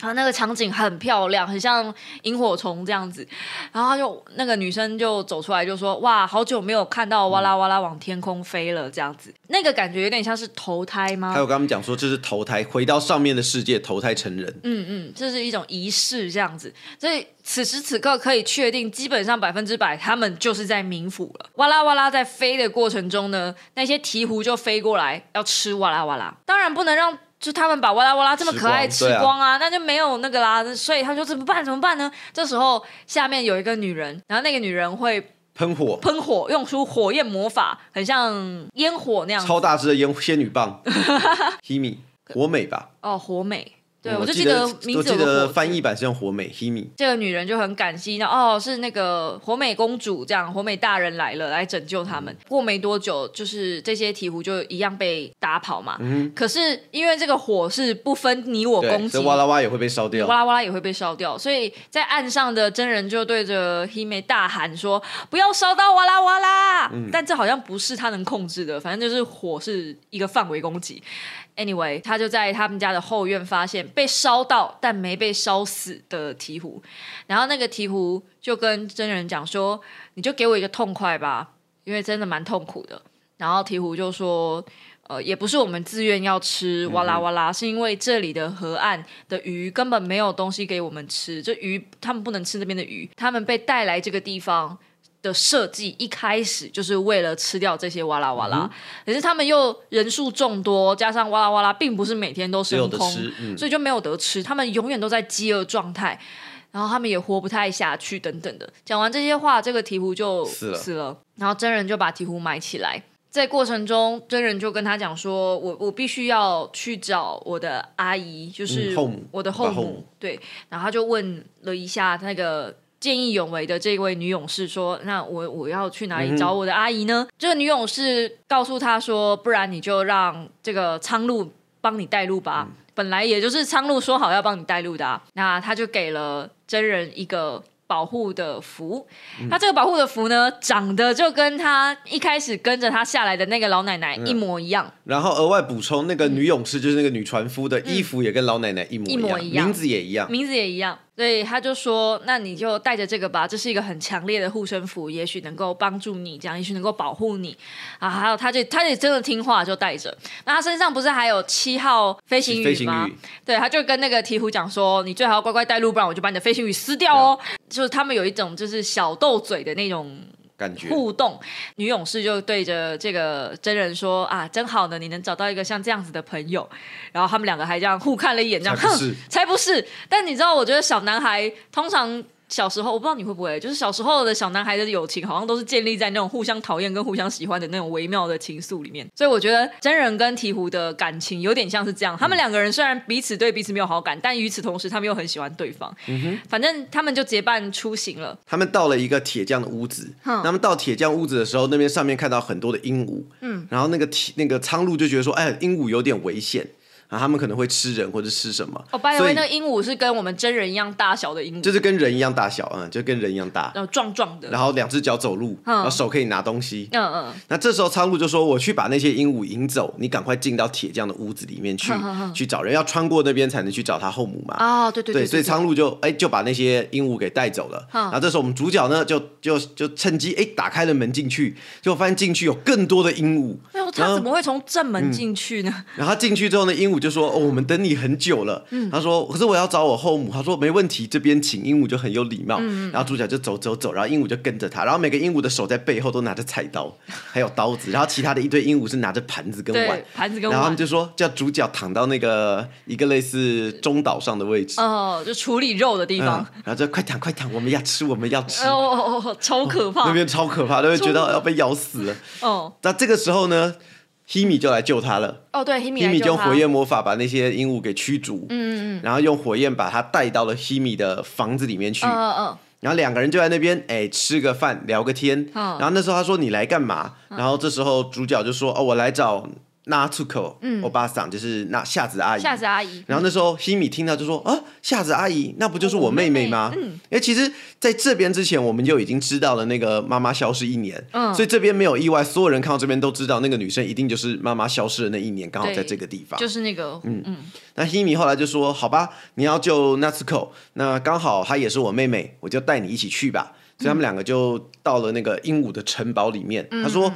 然后那个场景很漂亮，很像萤火虫这样子。然后他就那个女生就走出来就说：“哇，好久没有看到哇啦哇啦往天空飞了，这样子，那个感觉有点像是投胎吗还？有跟他们讲说这是投胎，回到上面的世界投胎成人。嗯嗯，这是一种仪式这样子。所以此时此刻可以确定，基本上百分之百他们就是在冥府了。哇啦哇啦在飞的过程中呢，那些鹈鹕就飞过来要吃哇啦哇啦，当然不能让。就他们把哇啦哇啦这么可爱吃吃光啊啊，那就没有那个啦，所以他说怎么办？怎么办呢？这时候下面有一个女人，然后那个女人会喷火，喷火，用出火焰魔法，很像烟火那样超大只的烟仙女棒，Himi 火美吧，哦，火美。对，嗯我就记得名我记字有个火字得翻译版是用火美 Himi，这个女人就很感激，那哦是那个火美公主，这样火美大人来了，来拯救他们。过没多久，就是这些鹈鹕就一样被打跑嘛。可是因为这个火是不分你我攻对，击这，哇啦哇也会被烧掉哇。啦哇啦也会被烧掉，所以在岸上的真人就对着 Hime 大喊说：“不要烧到哇啦哇啦！”但这好像不是他能控制的，反正就是火是一个范围攻击。Anyway，他就在他们家的后院发现被烧到但没被烧死的鹈鹕，然后那个鹈鹕就跟真人讲说：“你就给我一个痛快吧，因为真的蛮痛苦的。”然后鹈鹕就说：“呃，也不是我们自愿要吃哇啦哇啦，是因为这里的河岸的鱼根本没有东西给我们吃，这鱼他们不能吃那边的鱼，他们被带来这个地方。”的设计一开始就是为了吃掉这些哇啦哇啦，可是他们又人数众多，加上哇啦哇啦，并不是每天都只有生空，嗯，所以就没有得吃，他们永远都在饥饿状态，然后他们也活不太下去，等等的。讲完这些话，这个鹈鹕就死了然后真人就把鹈鹕埋起来。在过程中，真人就跟他讲说：“我我必须要去找我的阿姨，就是嗯后母我的后母。我的后母对，然后他就问了一下那个见义勇为的这位女勇士说：“那我我要去哪里找我的阿姨呢？”这个女勇士告诉他说：“不然你就让这个苍鹭帮你带路吧。本来也就是苍鹭说好要帮你带路的、啊，那他就给了真人一个。保护的符，他这个保护的符呢，长得就跟他一开始跟着他下来的那个老奶奶一模一样。然后额外补充，那个女勇士就是那个女船夫的衣服也跟老奶奶一模一模一样名字也一样。名字也一样，所以他就说：“那你就带着这个吧，这是一个很强烈的护身符，也许能够帮助你，这样也许能够保护你啊。”还有，他就他也真的听话，就带着。那他身上不是还有七号飞行鱼吗？对，他就跟那个鹈鹕讲说：“你最好要乖乖带路，不然我就把你的飞行鱼撕掉哦。”就是他们有一种就是小斗嘴的那种感觉互动，女勇士就对着这个真人说：“啊，真好呢，你能找到一个像这样子的朋友。”然后他们两个还这样互看了一眼，这样哼才不是，才不是。但你知道，我觉得小男孩通常。小时候我不知道你会不会，就是小时候的小男孩的友情，好像都是建立在那种互相讨厌跟互相喜欢的那种微妙的情愫里面。所以我觉得真人跟鹈鹕的感情有点像是这样，他们两个人虽然彼此对彼此没有好感，但与此同时他们又很喜欢对方。反正他们就结伴出行了。他们到了一个铁匠的屋子，他们到铁匠屋子的时候，那边上面看到很多的鹦鹉，嗯，然后那个铁那个苍鹭就觉得说，哎，鹦鹉有点危险啊，他们可能会吃人或者吃什么，哦 way，以那个鹦鹉是跟我们真人一样大小的鹦鹉，就是跟人一样大小，嗯，就跟人一样大，然后壮壮的。然后两只脚走路，然后手可以拿东西。嗯嗯，那这时候苍鹭就说：“我去把那些鹦鹉引走，你赶快进到铁匠的屋子里面去，去找人，要穿过那边才能去找他后母嘛。”啊，对对对，所以苍鹭就哎就把那些鹦鹉给带走了。然后这时候我们主角呢就就就趁机哎打开了门进去，结果发现进去有更多的鹦鹉。哎呦，他怎么会从正门进去呢？然后他进去之后呢，鹦鹉就说：“哦，我们等你很久了。他说：“可是我要找我后母。”他说：“没问题，这边请。”鹦鹉就很有礼貌。然后主角就走走走，然后鹦鹉就跟着他。然后每个鹦鹉的手在背后都拿着菜刀，还有刀子。然后其他的一堆鹦鹉是拿着盘子跟碗对。，盘子跟碗然后他们。就说叫主角躺到那个一个类似中岛上的位置。哦，就处理肉的地嗯方。，然后就快躺快躺，我们要吃，我们要吃。哦哦哦，超可怕 那！边超可怕，都会觉得要被咬死了。哦那这个时候呢，希米就来救他了。哦，对，希米希米来救他就用火焰魔法把那些鹦鹉给驱逐，嗯嗯嗯，然后用火焰把他带到了希米的房子里面去。嗯嗯嗯，然后两个人就在那边哎吃个饭聊个天。嗯然后那时候他说你来干嘛？然后这时候主角就说哦我来找 Natsuko，嗯，欧巴桑就是那夏子阿姨。夏子阿姨。然后那时候希米听到就说啊，夏子阿姨，那不就是我妹妹吗？嗯，哎，其实在这边之前我们就已经知道了那个妈妈消失一年，嗯，所以这边没有意外，所有人看到这边都知道那个女生一定就是妈妈消失的那一年，刚好在这个地方。就是那个，嗯嗯，那希米后来就说：“好吧，你要救 Natsuko，那刚好她也是我妹妹，我就带你一起去吧。”所以他们两个就到了那个鹦鹉的城堡里面。他说。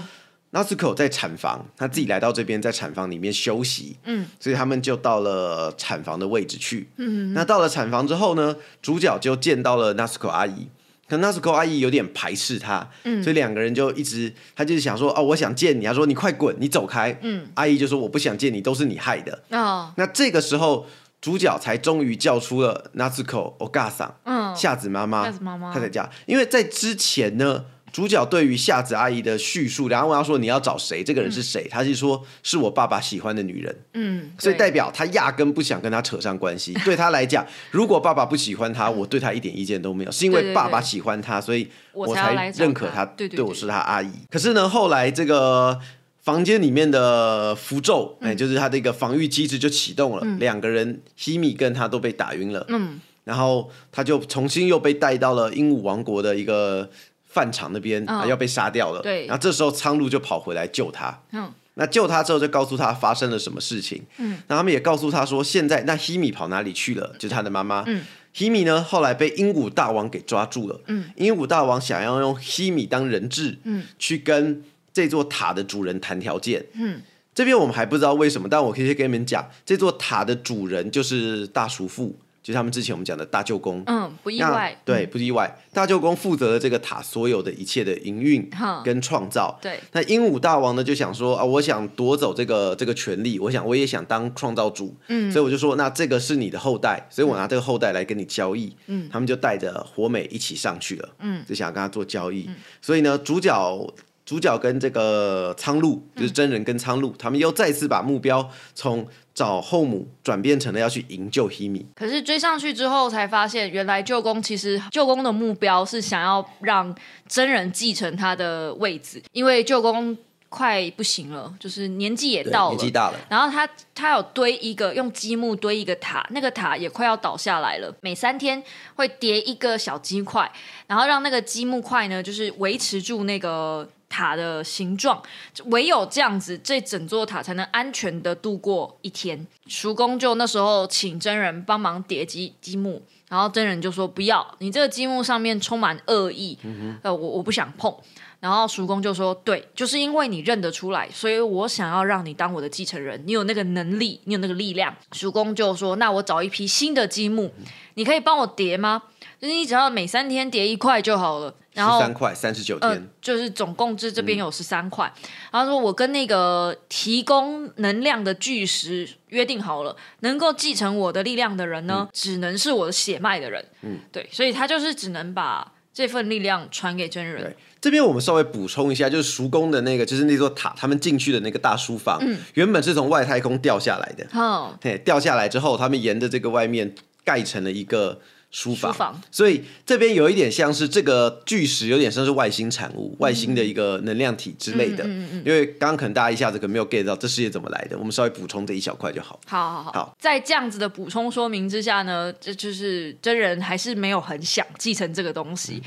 Natsuko 在产房，他自己来到这边，在产房里面休息。嗯，所以他们就到了产房的位置去。嗯，那到了产房之后呢，主角就见到了 Natsuko 阿姨。可 Natsuko 阿姨有点排斥他，所以两个人就一直，他就是想说，哦，我想见你。他说你快滚，你走开。嗯，阿姨就说我不想见你，都是你害的。哦，那这个时候，主角才终于叫出了 Natsuko Ogasa，嗯夏子妈妈，夏子妈妈她在家，因为在之前呢，主角对于夏子阿姨的叙述，然后问他说你要找谁？这个人是谁？他是说是我爸爸喜欢的女人，嗯，所以代表他压根不想跟他扯上关系。对他来讲，如果爸爸不喜欢他，我对他一点意见都没有，是因为爸爸喜欢他，所以我我才认可他，对我是他阿姨。可是呢，后来这个。房间里面的符咒，嗯哎、就是他的一个防御机制就启动了，两个人希米跟他都被打晕了，嗯，然后他就重新又被带到了鹦鹉王国的一个饭场那边，嗯啊，要被杀掉了。对然后这时候苍鹭就跑回来救他。嗯，那救他之后就告诉他发生了什么事情。嗯，那他们也告诉他说，现在那希米跑哪里去了？就是他的妈妈。嗯。希米呢，后来被鹦鹉大王给抓住了。嗯，鹦鹉大王想要用希米当人质，嗯，去跟这座塔的主人谈条件。嗯，这边我们还不知道为什么，但我可以先跟你们讲，这座塔的主人就是大叔父，就是他们之前我们讲的大舅公。嗯，不意外，对，不意外。大舅公负责了这个塔所有的一切的营运跟创造。对，那鹦鹉大王呢就想说啊，我想夺走这个这个权利，我想我也想当创造主，嗯，所以我就说，那这个是你的后代，所以我拿这个后代来跟你交易，嗯，他们就带着火美一起上去了，嗯，就想跟他做交易，所以呢，主角。主角跟这个苍鹭，就是真人跟苍鹭，他们又再次把目标从找后母转变成了要去营救希米。可是追上去之后才发现，原来舅公其实舅公的目标是想要让真人继承他的位置，因为舅公快不行了，就是年纪也到了。年纪大了，然后他他有堆一个用积木堆一个塔，那个塔也快要倒下来了。每三天会叠一个小鸡块，然后让那个积木块呢，就是维持住那个塔的形状。唯有这样子，这整座塔才能安全的度过一天。叔公就那时候请真人帮忙叠积积木，然后真人就说不要，你这个积木上面充满恶意，呃，我我不想碰。然后叔公就说：“对，就是因为你认得出来，所以我想要让你当我的继承人。你有那个能力，你有那个力量。”叔公就说：“那我找一批新的积木，你可以帮我叠吗？就是你只要每三天叠一块就好了。然后十三块三十九呃天，，就是总共这这边有十三块。然后说我跟那个提供能量的巨石约定好了，能够继承我的力量的人呢，只能是我的血脉的人。嗯，对，所以他就是只能把这份力量传给真人对。这边我们稍微补充一下，就是叔公的那个，就是那座塔，他们进去的那个大书房，嗯原本是从外太空掉下来的。哦，对，掉下来之后，他们沿着这个外面盖成了一个书房，书房所以这边有一点像是这个巨石，有点像是外星产物、外星的一个能量体之类的。因为刚刚可能大家一下子可能没有 get 到这世界怎么来的，我们稍微补充这一小块就好。好好好，好在这样子的补充说明之下呢，这就是真人还是没有很想继承这个东西。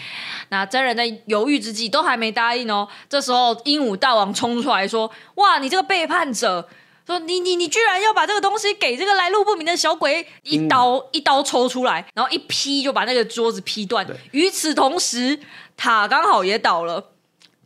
那真人在犹豫之际都还没答应哦。这时候鹦鹉大王冲出来说：“哇，你这个背叛者！”说你你你居然要把这个东西给这个来路不明的小鬼，一刀一刀抽出来，然后一劈就把那个桌子劈断。与此同时，塔刚好也倒了，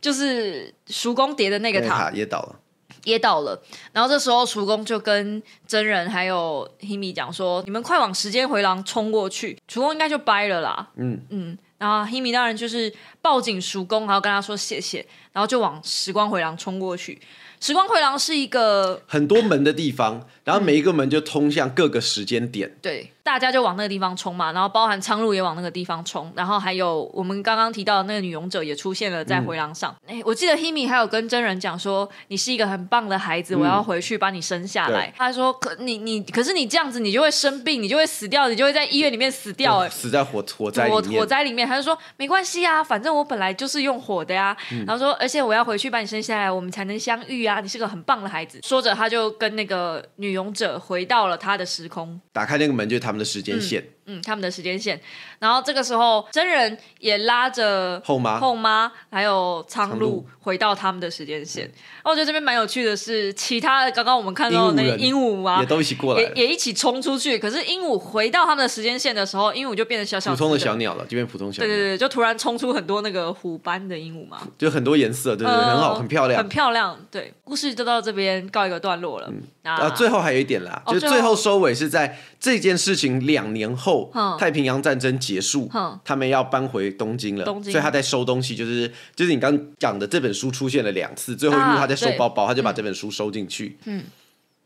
就是叔公叠的那个塔塔也倒了，噎到了。然后这时候厨公就跟真人还有 Himi 讲说：“你们快往时间回廊冲过去。”厨公应该就掰了啦。嗯嗯。然后 Himi 当然就是抱紧叔公，然后跟他说谢谢，然后就往时光回廊冲过去。时光回廊是一个很多门的地方，然后每一个门就通向各个时间点。对，大家就往那个地方冲嘛，然后包含苍鹭也往那个地方冲，然后还有我们刚刚提到的那个女勇者也出现了在回廊上。哎、我记得 Himi 还有跟真人讲说，你是一个很棒的孩子，我要回去把你生下来。他说，可你你可是你这样子，你就会生病，你就会死掉，你就会在医院里面死掉、哎。死在火火火面。火灾里面，他就说没关系啊，反正我本来就是用火的呀。然后说，而且我要回去把你生下来，我们才能相遇啊！你是个很棒的孩子。说着，他就跟那个女勇者回到了他的时空，打开那个门就是他们的时间线。嗯，他们的时间线。然后这个时候，真人也拉着后妈后妈还有苍鹭回到他们的时间线。然后我觉得这边蛮有趣的是，其他的刚刚我们看到的那个鹦鹦鹉啊也。都一起过来也，也一起冲出去，可是鹦鹉回到他们的时间线的时候，鹦鹉就变成小小普通的小鸟了，就变普通小鸟，对对对，就突然冲出很多那个虎斑的鹦鹉嘛，就很多颜色，对对对，呃很好，很漂亮很。漂亮。对，故事就到这边告一个段落了。那啊，最后还有一点啦，哦就是最后收尾是在这件事情两年后嗯，太平洋战争结束嗯，他们要搬回东京了，所以他在收东西，就是就是你刚讲的这本书出现了两次，最后一幕啊他在收包包，他就把这本书收进去，嗯，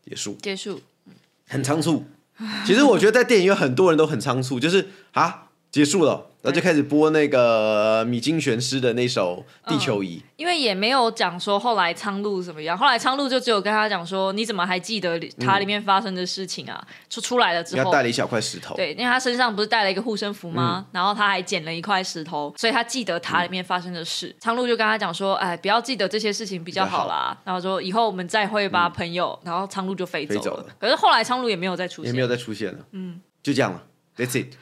结束，结束，很仓促。其实我觉得在电影院很多人都很仓促，就是啊结束了，然后就开始播那个米津玄师的那首《地球仪》。因为也没有讲说后来苍鹭怎么样，后来苍鹭就只有跟他讲说，你怎么还记得塔里面发生的事情啊？出出来了之后他带，了一小块石头，对，因为他身上不是带了一个护身符吗？嗯然后他还捡了一块石头，所以他记得塔里面发生的事。苍鹭就跟他讲说，哎，不要记得这些事情比较好啦。然后说以后我们再会吧，朋友。然后苍鹭就飞走了。嗯飞走了可是后来苍鹭也没有再出现，也没有再出现了。嗯，就这样了，That's it。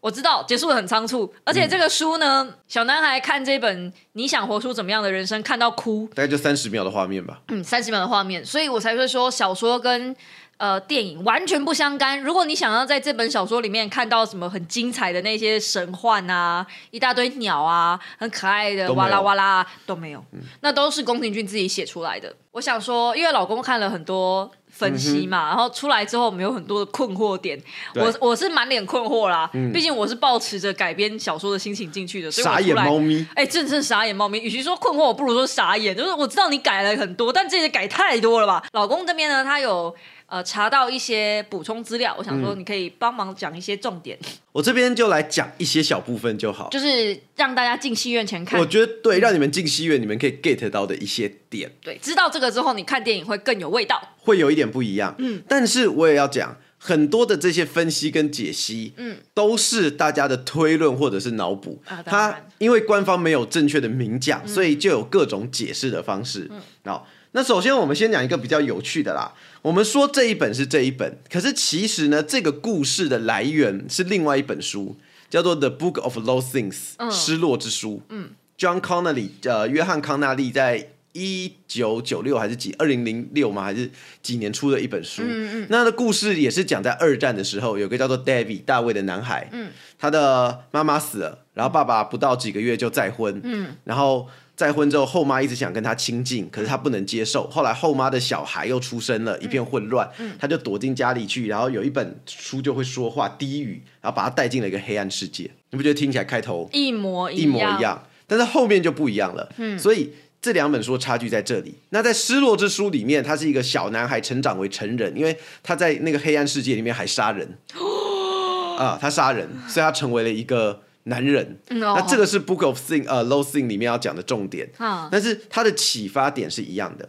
我知道结束的很仓促，而且这个书呢，小男孩看这本《你想活出怎么样的人生》，看到哭，大概就三十秒的画面吧。嗯，三十秒的画面，所以我才会说小说跟呃电影完全不相干。如果你想要在这本小说里面看到什么很精彩的那些神幻啊，一大堆鸟啊，很可爱的哇啦哇啦都没有，那都是宫廷俊自己写出来的。我想说，因为老公看了很多。分析嘛，然后出来之后，我们有很多的困惑点。我我是满脸困惑啦，毕竟我是抱持着改编小说的心情进去的，所以我傻眼出来猫咪，哎、真正傻眼猫咪。与其说困惑，我不如说傻眼。就是我知道你改了很多，但这些改太多了吧？老公这边呢，他有呃查到一些补充资料，我想说你可以帮忙讲一些重点，我这边就来讲一些小部分就好。就是让大家进戏院前看我。觉得对，让你们进戏院，你们可以 get 到的一些点，对，知道这个之后，你看电影会更有味道。会有一点不一样。嗯，但是我也要讲，很多的这些分析跟解析，嗯，都是大家的推论或者是脑补。啊它因为官方没有正确的明讲，所以就有各种解释的方式。嗯，好，那首先我们先讲一个比较有趣的啦。我们说这一本是这一本，可是其实呢，这个故事的来源是另外一本书，叫做《The Book of Lost Things》失落之书。嗯，John Connolly，呃，约翰康纳利在一九九六还是几二零零六吗？还是几年出的一本书？嗯嗯，那的故事也是讲在二战的时候，有个叫做 David 大卫的男孩，嗯，他的妈妈死了，然后爸爸不到几个月就再婚，嗯，然后。再婚之后，后妈一直想跟他亲近，可是他不能接受。后来后妈的小孩又出生了，一片混乱，他就躲进家里去，然后有一本书就会说话低语，然后把他带进了一个黑暗世界。你不觉得听起来开头一模一模样，一样，但是后面就不一样了。嗯，所以这两本书差距在这里。那在《失落之书》里面，他是一个小男孩成长为成人，因为他在那个黑暗世界里面还杀人。啊，他杀人，所以他成为了一个男人。嗯哦那这个是《Book of Thing》呃《Low Thing》里面要讲的重点。啊但是它的启发点是一样的。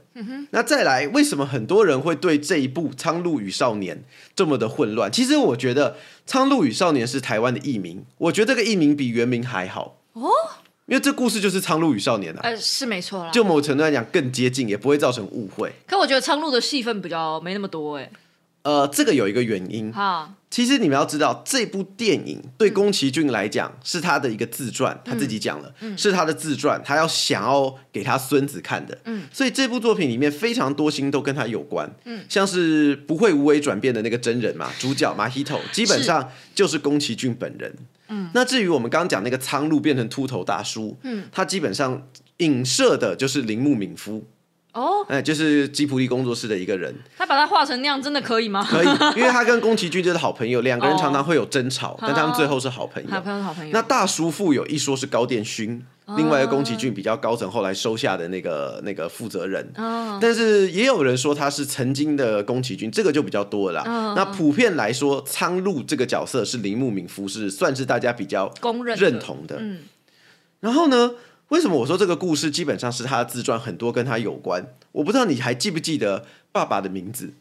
那再来，为什么很多人会对这一部《苍鹭与少年》这么的混乱？其实我觉得《苍鹭与少年》是台湾的译名，我觉得这个译名比原名还好哦，因为这故事就是《苍鹭与少年》啊，呃，是没错啦。就某程度来讲更接近，也不会造成误会。可我觉得苍鹭的戏份比较没那么多哎、呃，这个有一个原因，哈，其实你们要知道，这部电影对宫崎骏来讲是他的一个自传，他自己讲了，是他的自传，他要想要给他孙子看的。嗯，所以这部作品里面非常多星都跟他有关。嗯，像是不会无为转变的那个真人嘛，主角马希头基本上就是宫崎骏本人。嗯，那至于我们刚刚讲那个苍鹭变成秃头大叔，嗯，他基本上影射的就是铃木敏夫，哦，哎、就是吉普力工作室的一个人。他把他画成那样，真的可以吗？可以，因为他跟宫崎骏就是好朋友，两个人常常会有争吵，但他们最后是好朋友。好朋友，好朋友。那大叔父有一说是高电勋，另外一个宫崎骏比较高层后来收下的那个那个负责人，但是也有人说他是曾经的宫崎骏，这个就比较多了啦。那普遍来说，苍鹭这个角色是铃木敏夫，是算是大家比较公认认同的。嗯然后呢，为什么我说这个故事基本上是他的自传，很多跟他有关？我不知道你还记不记得爸爸的名字？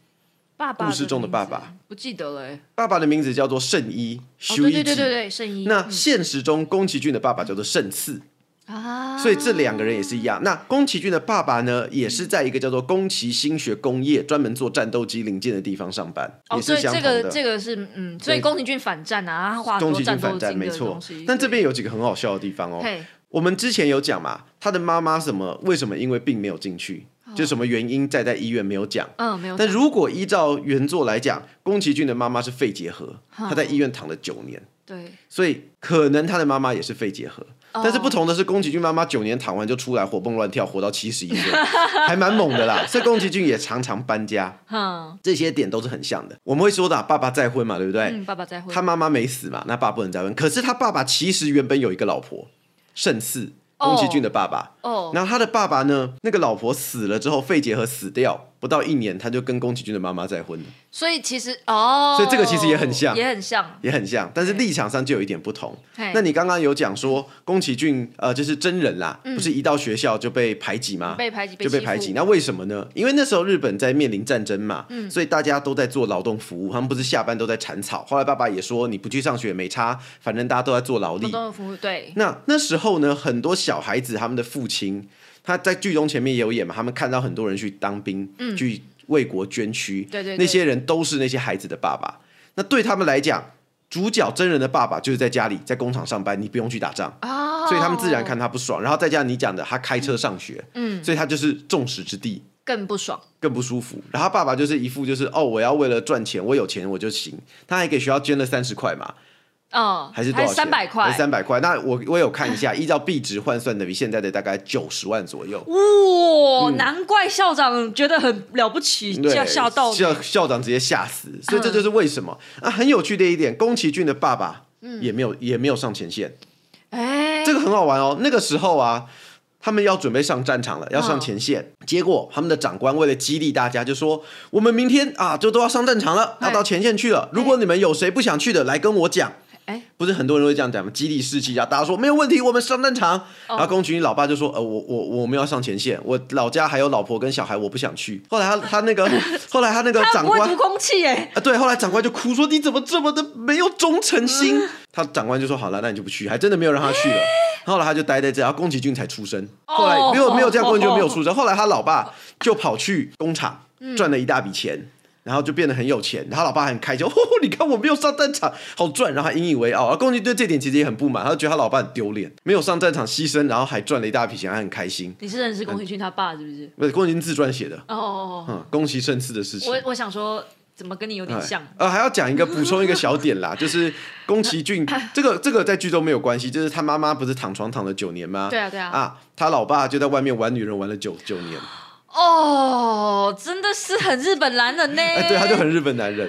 爸爸故事中的爸爸不记得了、欸。爸爸的名字叫做圣一，哦，修一吉对对对对对，圣衣。那现实中，宫崎骏的爸爸叫做圣次，啊，所以这两个人也是一样。那宫崎骏的爸爸呢，也是在一个叫做宫崎新学工业，专门做战斗机零件的地方上班，哦，也所以这是相同的。个这个是嗯，所以对宫崎骏反战啊，他画崎骏反战没错。，但这边有几个很好笑的地方哦。嘿，我们之前有讲嘛，他的妈妈什么为什么因为病没有进去，就什么原因在在医院没有讲。嗯，没有但。如果依照原作来讲，宫崎骏的妈妈是肺结核，他在医院躺了九年，对，所以可能他的妈妈也是肺结核。哦但是不同的是，宫崎骏妈妈九年躺完就出来，活蹦乱跳，活到七十一岁，还蛮猛的啦。所以宫崎骏也常常搬家，哼，这些点都是很像的。我们会说的啊、爸爸再婚嘛，对不对？嗯，爸爸再婚。他妈妈没死嘛，那爸不能再婚。可是他爸爸其实原本有一个老婆，胜似，宫崎骏的爸爸。哦，然后他的爸爸呢，那个老婆死了之后，肺结核死掉，不到一年，他就跟宫崎骏的妈妈再婚了，所以其实哦，所以这个其实也很像也很像。也很像，但是立场上就有一点不同。那你刚刚有讲说宫崎骏呃，就是真人啦，不是一到学校就被排挤吗？嗯被排挤就被排挤。那为什么呢？因为那时候日本在面临战争嘛，嗯所以大家都在做劳动服务，他们不是下班都在铲草。后来爸爸也说，你不去上学也没差，反正大家都在做劳力劳。动服务对，那那时候呢，很多小孩子他们的父亲，他在剧中前面也有演嘛，他们看到很多人去当兵，去为国捐躯，嗯对对对那些人都是那些孩子的爸爸。那对他们来讲，主角真人的爸爸就是在家里在工厂上班，你不用去打仗。哦，所以他们自然看他不爽，然后再加上你讲的，他开车上学，嗯，所以他就是众矢之的，更不爽。更不舒服。然后他爸爸就是一副就是哦，我要为了赚钱，我有钱我就行。他还给学校捐了三十块嘛，嗯，还是多少钱？三百块，三百块。那我我有看一下，依照币值换算，等于现在的大概九十万左右。哇、难怪校长觉得很了不起，对吓吓到。校校长直接吓死，所以这就是为什么、啊，很有趣的一点，宫崎骏的爸爸也没有、也没有上前线，哎、这个很好玩哦。那个时候啊，他们要准备上战场了，要上前线，结果他们的长官为了激励大家，就说我们明天啊就都要上战场了，要到前线去了。如果你们有谁不想去的，来跟我讲。哎不是很多人会这样讲吗？激励士气啊，大家说没有问题，我们上战场。然后宫崎骏老爸就说：“呃，我我我们要上前线，我老家还有老婆跟小孩，我不想去。”后来他他那个，后来他那个他长官空气哎，啊，对，后来长官就哭说：“你怎么这么的没有忠诚心？”他长官就说：“好了，那你就不去。”还真的没有让他去了。后来他就待在这，然后宫崎骏才出生。后来没有没有这样，宫崎骏没有出生。后来他老爸就跑去工厂赚了一大笔钱。然后就变得很有钱，他老爸很开心，哦，你看我没有上战场，好赚，然后还引以为傲。然后宫崎骏对这点其实也很不满，他就觉得他老爸很丢脸，没有上战场牺牲，然后还赚了一大笔钱，还很开心。你是认识宫崎骏他爸是不是？不是宫崎骏自传写的，哦哦哦，嗯，宫崎胜次的事情。我我想说，怎么跟你有点像？呃，还要讲一个补充一个小点啦，就是宫崎骏 这个这个在剧中没有关系，就是他妈妈不是躺床躺了九年吗？对啊对啊啊，他老爸就在外面玩女人玩了九九年，哦，真的是很日本男人呢。哎，对，他就很日本男人。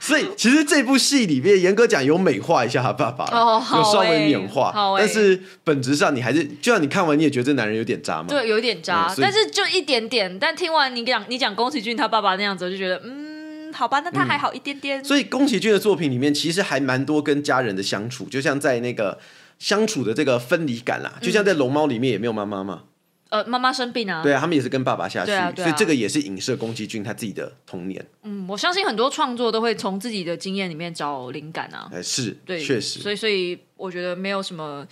所以其实这部戏里面严格讲有美化一下他爸爸，有稍微欸缅化，欸但是本质上你还是，就像你看完你也觉得这男人有点渣嘛。对，有点渣，嗯但是就一点点。但听完你讲你讲宫崎骏他爸爸那样子，我就觉得，嗯，好吧，那他还好一点点。所以宫崎骏的作品里面其实还蛮多跟家人的相处，就像在那个相处的这个分离感啦，就像在《龙猫》里面也没有妈妈嘛。呃，妈妈生病啊，对啊，他们也是跟爸爸下去，对啊对啊所以这个也是影射宫崎骏他自己的童年。嗯，我相信很多创作都会从自己的经验里面找灵感啊。哎，是，对，确实所以所以我觉得没有什么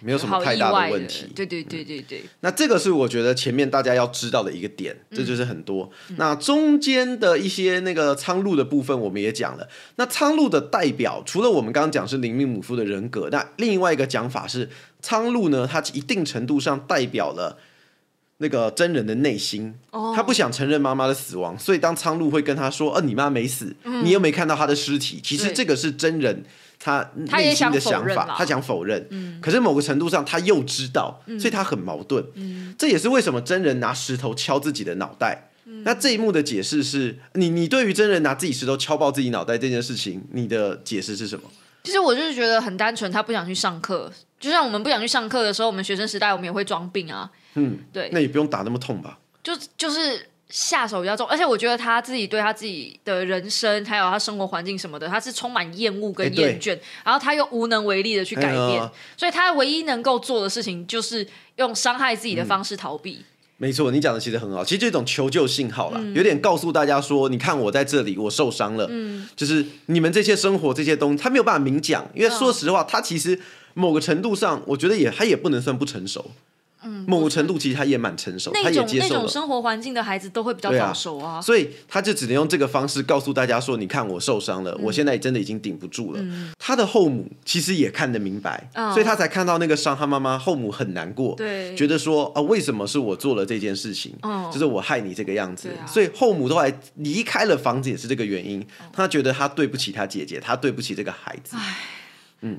没有什么太大意外问题。对对对对对，那这个是我觉得前面大家要知道的一个点，嗯这就是很多。那中间的一些那个苍鹭的部分，我们也讲了。那苍鹭的代表，除了我们刚刚讲是林命母夫的人格，那另外一个讲法是，苍鹭呢，它一定程度上代表了。那个真人的内心，哦。他不想承认妈妈的死亡，所以当苍鹭会跟他说：“呃，你妈没死，你又没看到她的尸体。”其实这个是真人他内心的想法他想否认，可是某个程度上他又知道，所以他很矛盾。这也是为什么真人拿石头敲自己的脑袋。那这一幕的解释是你，你对于真人拿自己石头敲爆自己脑袋这件事情，你的解释是什么？其实我就是觉得很单纯，他不想去上课，就像我们不想去上课的时候，我们学生时代我们也会装病啊，嗯，对，那也不用打那么痛吧？就就是下手比较重，而且我觉得他自己对他自己的人生，还有他生活环境什么的，他是充满厌恶跟厌倦，然后他又无能为力的去改变，所以他唯一能够做的事情就是用伤害自己的方式逃避。没错，你讲的其实很好，其实这种求救信号啦，嗯。有点告诉大家说，你看我在这里，我受伤了，嗯。就是你们这些生活这些东西，他没有办法明讲，因为嗯。说实话，他其实某个程度上，我觉得也他也不能算不成熟，嗯，某个程度其实他也蛮成熟，他也接受了。那种生活环境的孩子都会比较早熟啊，所以他就只能用这个方式告诉大家说：“你看我受伤了，我现在真的已经顶不住了。他的后母其实也看得明白，嗯所以他才看到那个伤，他妈妈后母很难过，对觉得说啊，为什么是我做了这件事情？嗯就是我害你这个样子。啊所以后母都还离开了房子，也是这个原因。他觉得他对不起他姐姐，他对不起这个孩子。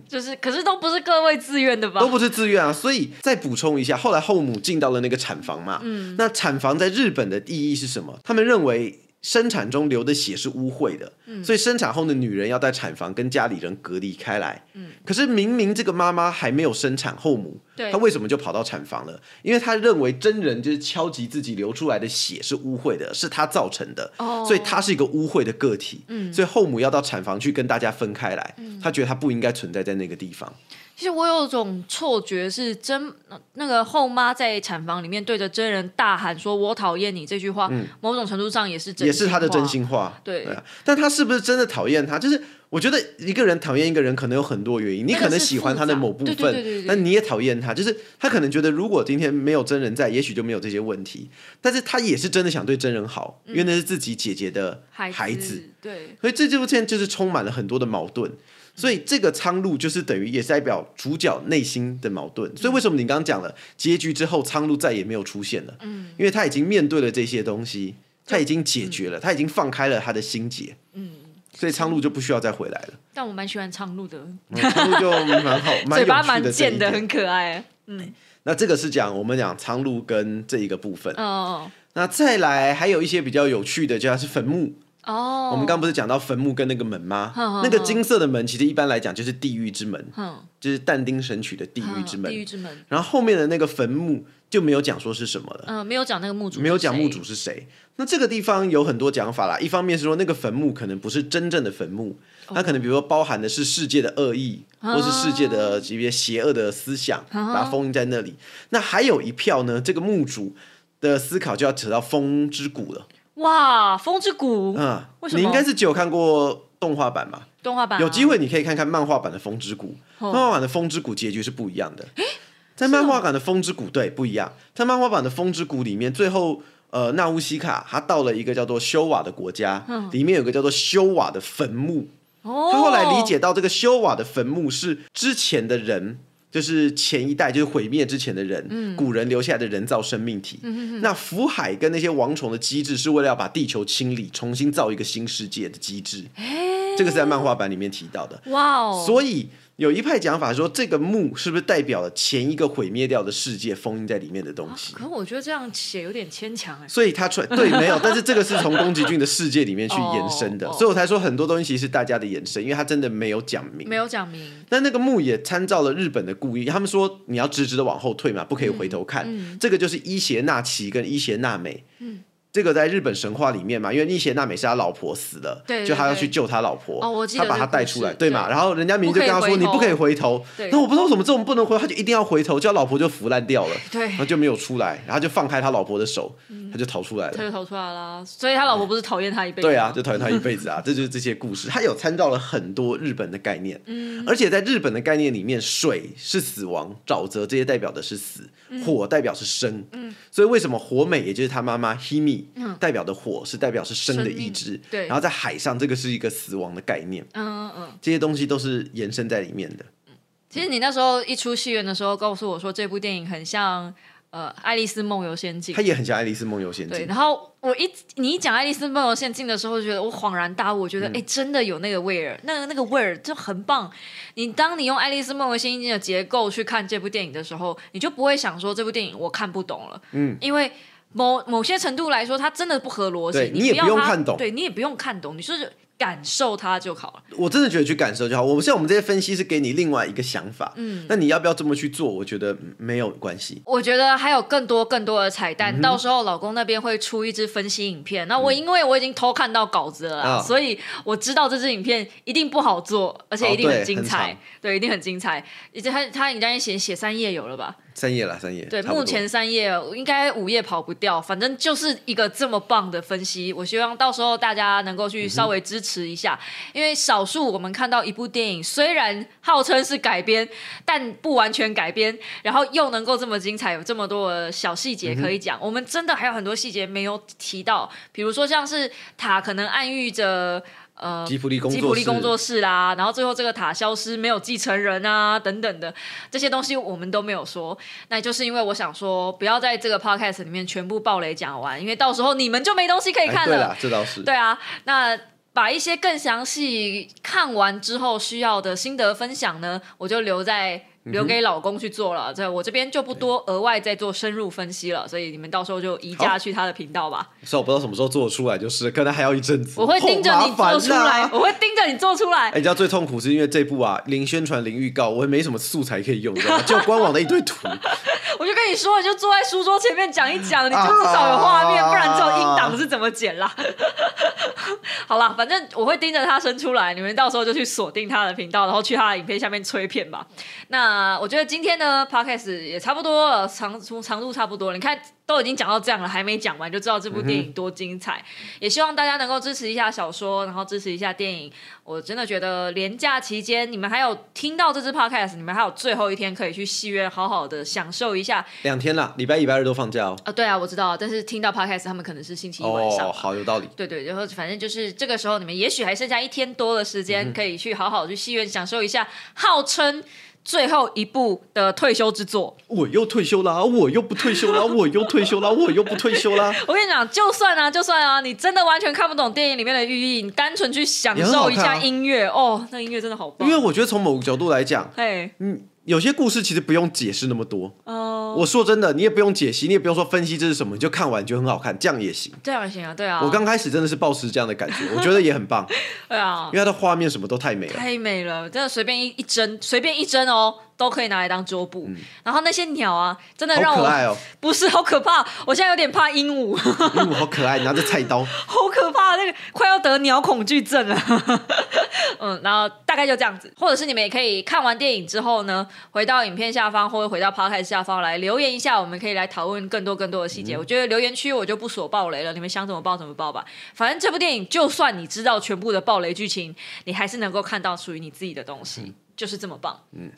就是可是都不是各位自愿的吧？都不是自愿啊，所以再补充一下，后来后母进到了那个产房嘛，嗯，那产房在日本的意义是什么？他们认为生产中流的血是污秽的，嗯。所以生产后的女人要在产房跟家里人隔离开来。可是明明这个妈妈还没有生产后母，她为什么就跑到产房了？因为她认为真人就是敲击自己流出来的血是污秽的，是她造成的，哦。所以她是一个污秽的个体。所以后母要到产房去跟大家分开来，嗯。她觉得她不应该存在在那个地方。其实我有种错觉，是真那个后妈在产房里面对着真人大喊说“我讨厌你”这句话，某种程度上也是也是他的真。心话。对啊，但他是不是真的讨厌他？就是我觉得一个人讨厌一个人，可能有很多原因。你可能喜欢他的某部分但你也讨厌他。就是他可能觉得，如果今天没有真人在，也许就没有这些问题。但是他也是真的想对真人好，因为那是自己姐姐的孩孩子。对，所以这部片就是充满了很多的矛盾。所以这个苍鹭就是等于也是代表主角内心的矛盾。所以为什么你刚刚讲了结局之后，苍鹭再也没有出现了？嗯，因为他已经面对了这些东西，他已经解决了，他已经放开了他的心结。嗯，所以苍鹭就不需要再回来了。但我蛮喜欢苍鹭的，嗯苍鹭就蛮好，蛮嘴巴蛮有趣的这一贱的，很可爱。嗯那这个是讲我们讲苍鹭跟这一个部分。哦那再来还有一些比较有趣的，就像是坟墓。哦，我们刚不是讲到坟墓跟那个门吗？那个金色的门，其实一般来讲就是地狱之门，哼就是但丁神曲的地狱之门。地狱之门，然后后面的那个坟墓就没有讲说是什么了，嗯，没有讲那个墓主，没有讲墓主。是谁。那这个地方有很多讲法啦，一方面是说那个坟墓可能不是真正的坟墓，哦它可能比如说包含的是世界的恶意，或是世界的一些邪恶的思想，啊把它封印在那里。那还有一票呢，这个墓主的思考就要扯到风之谷了。哇，风之谷。嗯，为什么？你应该是只有看过动画版吧？动画版啊。有机会你可以看看漫画版的《风之谷》，哦。漫画版的《风之谷》结局是不一样的。在漫画版的《风之谷》对不一样，在漫画版的《风之谷》里面，最后呃纳乌西卡他到了一个叫做修瓦的国家，里面有个叫做修瓦的坟墓。哦，他后来理解到这个修瓦的坟墓是之前的人。就是前一代，就是毁灭之前的人，古人留下来的人造生命体。那福海跟那些王虫的机制，是为了要把地球清理，重新造一个新世界的机制。这个是在漫画版里面提到的。哇哦，所以有一派讲法说，这个墓是不是代表了前一个毁灭掉的世界封印在里面的东西？可我觉得这样写有点牵强哎。所以他传对没有，但是这个是从宫崎骏的世界里面去延伸的，所以我才说很多东西其实是大家的延伸，因为他真的没有讲明。没有讲明，但那个墓也参照了日本的故意，他们说你要直直的往后退嘛，不可以回头看。嗯这个就是伊邪那岐跟伊邪那美。这个在日本神话里面嘛，因为伊邪那美是他老婆死了，对对对就他要去救他老婆，哦我记得他把他带出来，对嘛？对然后人家明明就跟他说你不可以回头，那我不知道为什么这种不能回头，他就一定要回头，叫老婆就腐烂掉了，对然后就没有出来，然后就放开他老婆的手，他就逃出来了他。就逃出来了。所以他老婆不是讨厌他一辈子？对啊，就讨厌他一辈子啊，这就是这些故事。他有参照了很多日本的概念，嗯而且在日本的概念里面，水是死亡，沼泽这些代表的是死，嗯火代表是生。嗯所以为什么火美，也就是他妈妈 Himi，、代表的火是代表是生的意志，对然后在海上，这个是一个死亡的概念，嗯嗯嗯。这些东西都是延伸在里面的。其实你那时候一出戏院的时候，告诉我说这部电影很像呃《爱丽丝梦游仙境它》。也很像《爱丽丝梦游仙境对，》，然后我一你一讲《爱丽丝梦游仙境》的时候，就觉得我恍然大悟，我觉得哎、诶真的有那个味儿，那个那个味儿就很棒。你当你用《爱丽丝梦游仙境》的结构去看这部电影的时候，你就不会想说这部电影我看不懂了，嗯，因为。某某些程度来说，它真的不合逻辑，对你也不用看懂对你也不用看懂，你就是感受它就好了。我真的觉得去感受就好。我们像我们这些分析是给你另外一个想法，嗯，那你要不要这么去做？我觉得没有关系。我觉得还有更多更多的彩嗯蛋，到时候老公那边会出一支分析影片。那我因为我已经偷看到稿子了所以我知道这支影片一定不好做，而且一定很精彩对，一定很精彩。而且他他应该写写三页有了吧？三页了，三页，对，目前三页，应该五页跑不掉。反正就是一个这么棒的分析，我希望到时候大家能够去稍微支持一下，因为少数我们看到一部电影，虽然号称是改编，但不完全改编，然后又能够这么精彩，有这么多的小细节可以讲。我们真的还有很多细节没有提到，比如说像是塔可能暗喻着。呃，吉普力工作室吉普力工作室啦，然后最后这个塔消失，没有继承人啊，等等的这些东西我们都没有说。那就是因为我想说，不要在这个 podcast 里面全部暴雷讲完，因为到时候你们就没东西可以看了。哎对啦，这倒是。对啊，那把一些更详细看完之后需要的心得分享呢，我就留在留给老公去做了。这我这边就不多额外再做深入分析了，所以你们到时候就移驾去他的频道吧。虽然我不知道什么时候做出来，就是可能还要一阵子。我会盯着你做出来，呐 我会盯着你做出来哎，。你知道最痛苦是因为这部啊，零宣传零预告，我也没什么素材可以用，你知道吗？就官网的一堆图。我就跟你说，你就坐在书桌前面讲一讲，你就至少有画面，啊不然只有音档是怎么剪啦？好啦，反正我会盯着他生出来，你们到时候就去锁定他的频道，然后去他的影片下面催片吧。那我觉得今天呢 podcast 也差不多了，长长长度差不多了。你看都已经讲到这样了，还没讲完就知道这部电影多精彩。也希望大家能够支持一下小说，然后支持一下电影。我真的觉得连假期间，你们还有听到这支 podcast，你们还有最后一天可以去戏院好好的享受一下。两天啦，礼拜一、礼拜二都放假哦。啊，对啊，我知道，但是听到 podcast 他们可能是星期一晚上哦，好，有道理。对对，然后反正就是这个时候，你们也许还剩下一天多的时间，可以去好好去戏院享受一下，号称最后一部的退休之作。我又退休啦，我又不退休啦，我又退休啦，我又不退休啦。我跟你讲，就算啊，就算啊，你真的完全看不懂电影里面的寓意，你单纯去享受一下音乐，哦，那音乐真的好棒。因为我觉得从某个角度来讲，嘿，嗯，有些故事其实不用解释那么多。哦、我说真的，你也不用解析，你也不用说分析这是什么，你就看完就很好看，这样也行。这样也行啊，对啊，我刚开始真的是抱持这样的感觉，我觉得也很棒，对啊因，为它的画面什么都太美了。太美了，真的随便一一帧，随便一帧哦，都可以拿来当桌布。然后那些鸟啊，真的让我嗯好可爱哦，不是 好可怕，我现在有点怕鹦鹉，鹦鹉 好可爱，拿着菜刀。好可怕，那个快要得鸟恐惧症了。嗯，然后大概就这样子，或者是你们也可以看完电影之后呢，回到影片下方或者回到 podcast 下方来留言一下，我们可以来讨论更多更多的细节。我觉得留言区我就不锁爆雷了，你们想怎么爆怎么爆吧。反正这部电影，就算你知道全部的爆雷剧情，你还是能够看到属于你自己的东西，就是这么棒。嗯。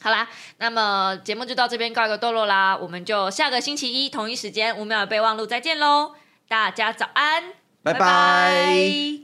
好啦，那么节目就到这边告一个段落啦，我们就下个星期一同一时间五秒的备忘录再见喽，大家早安，拜拜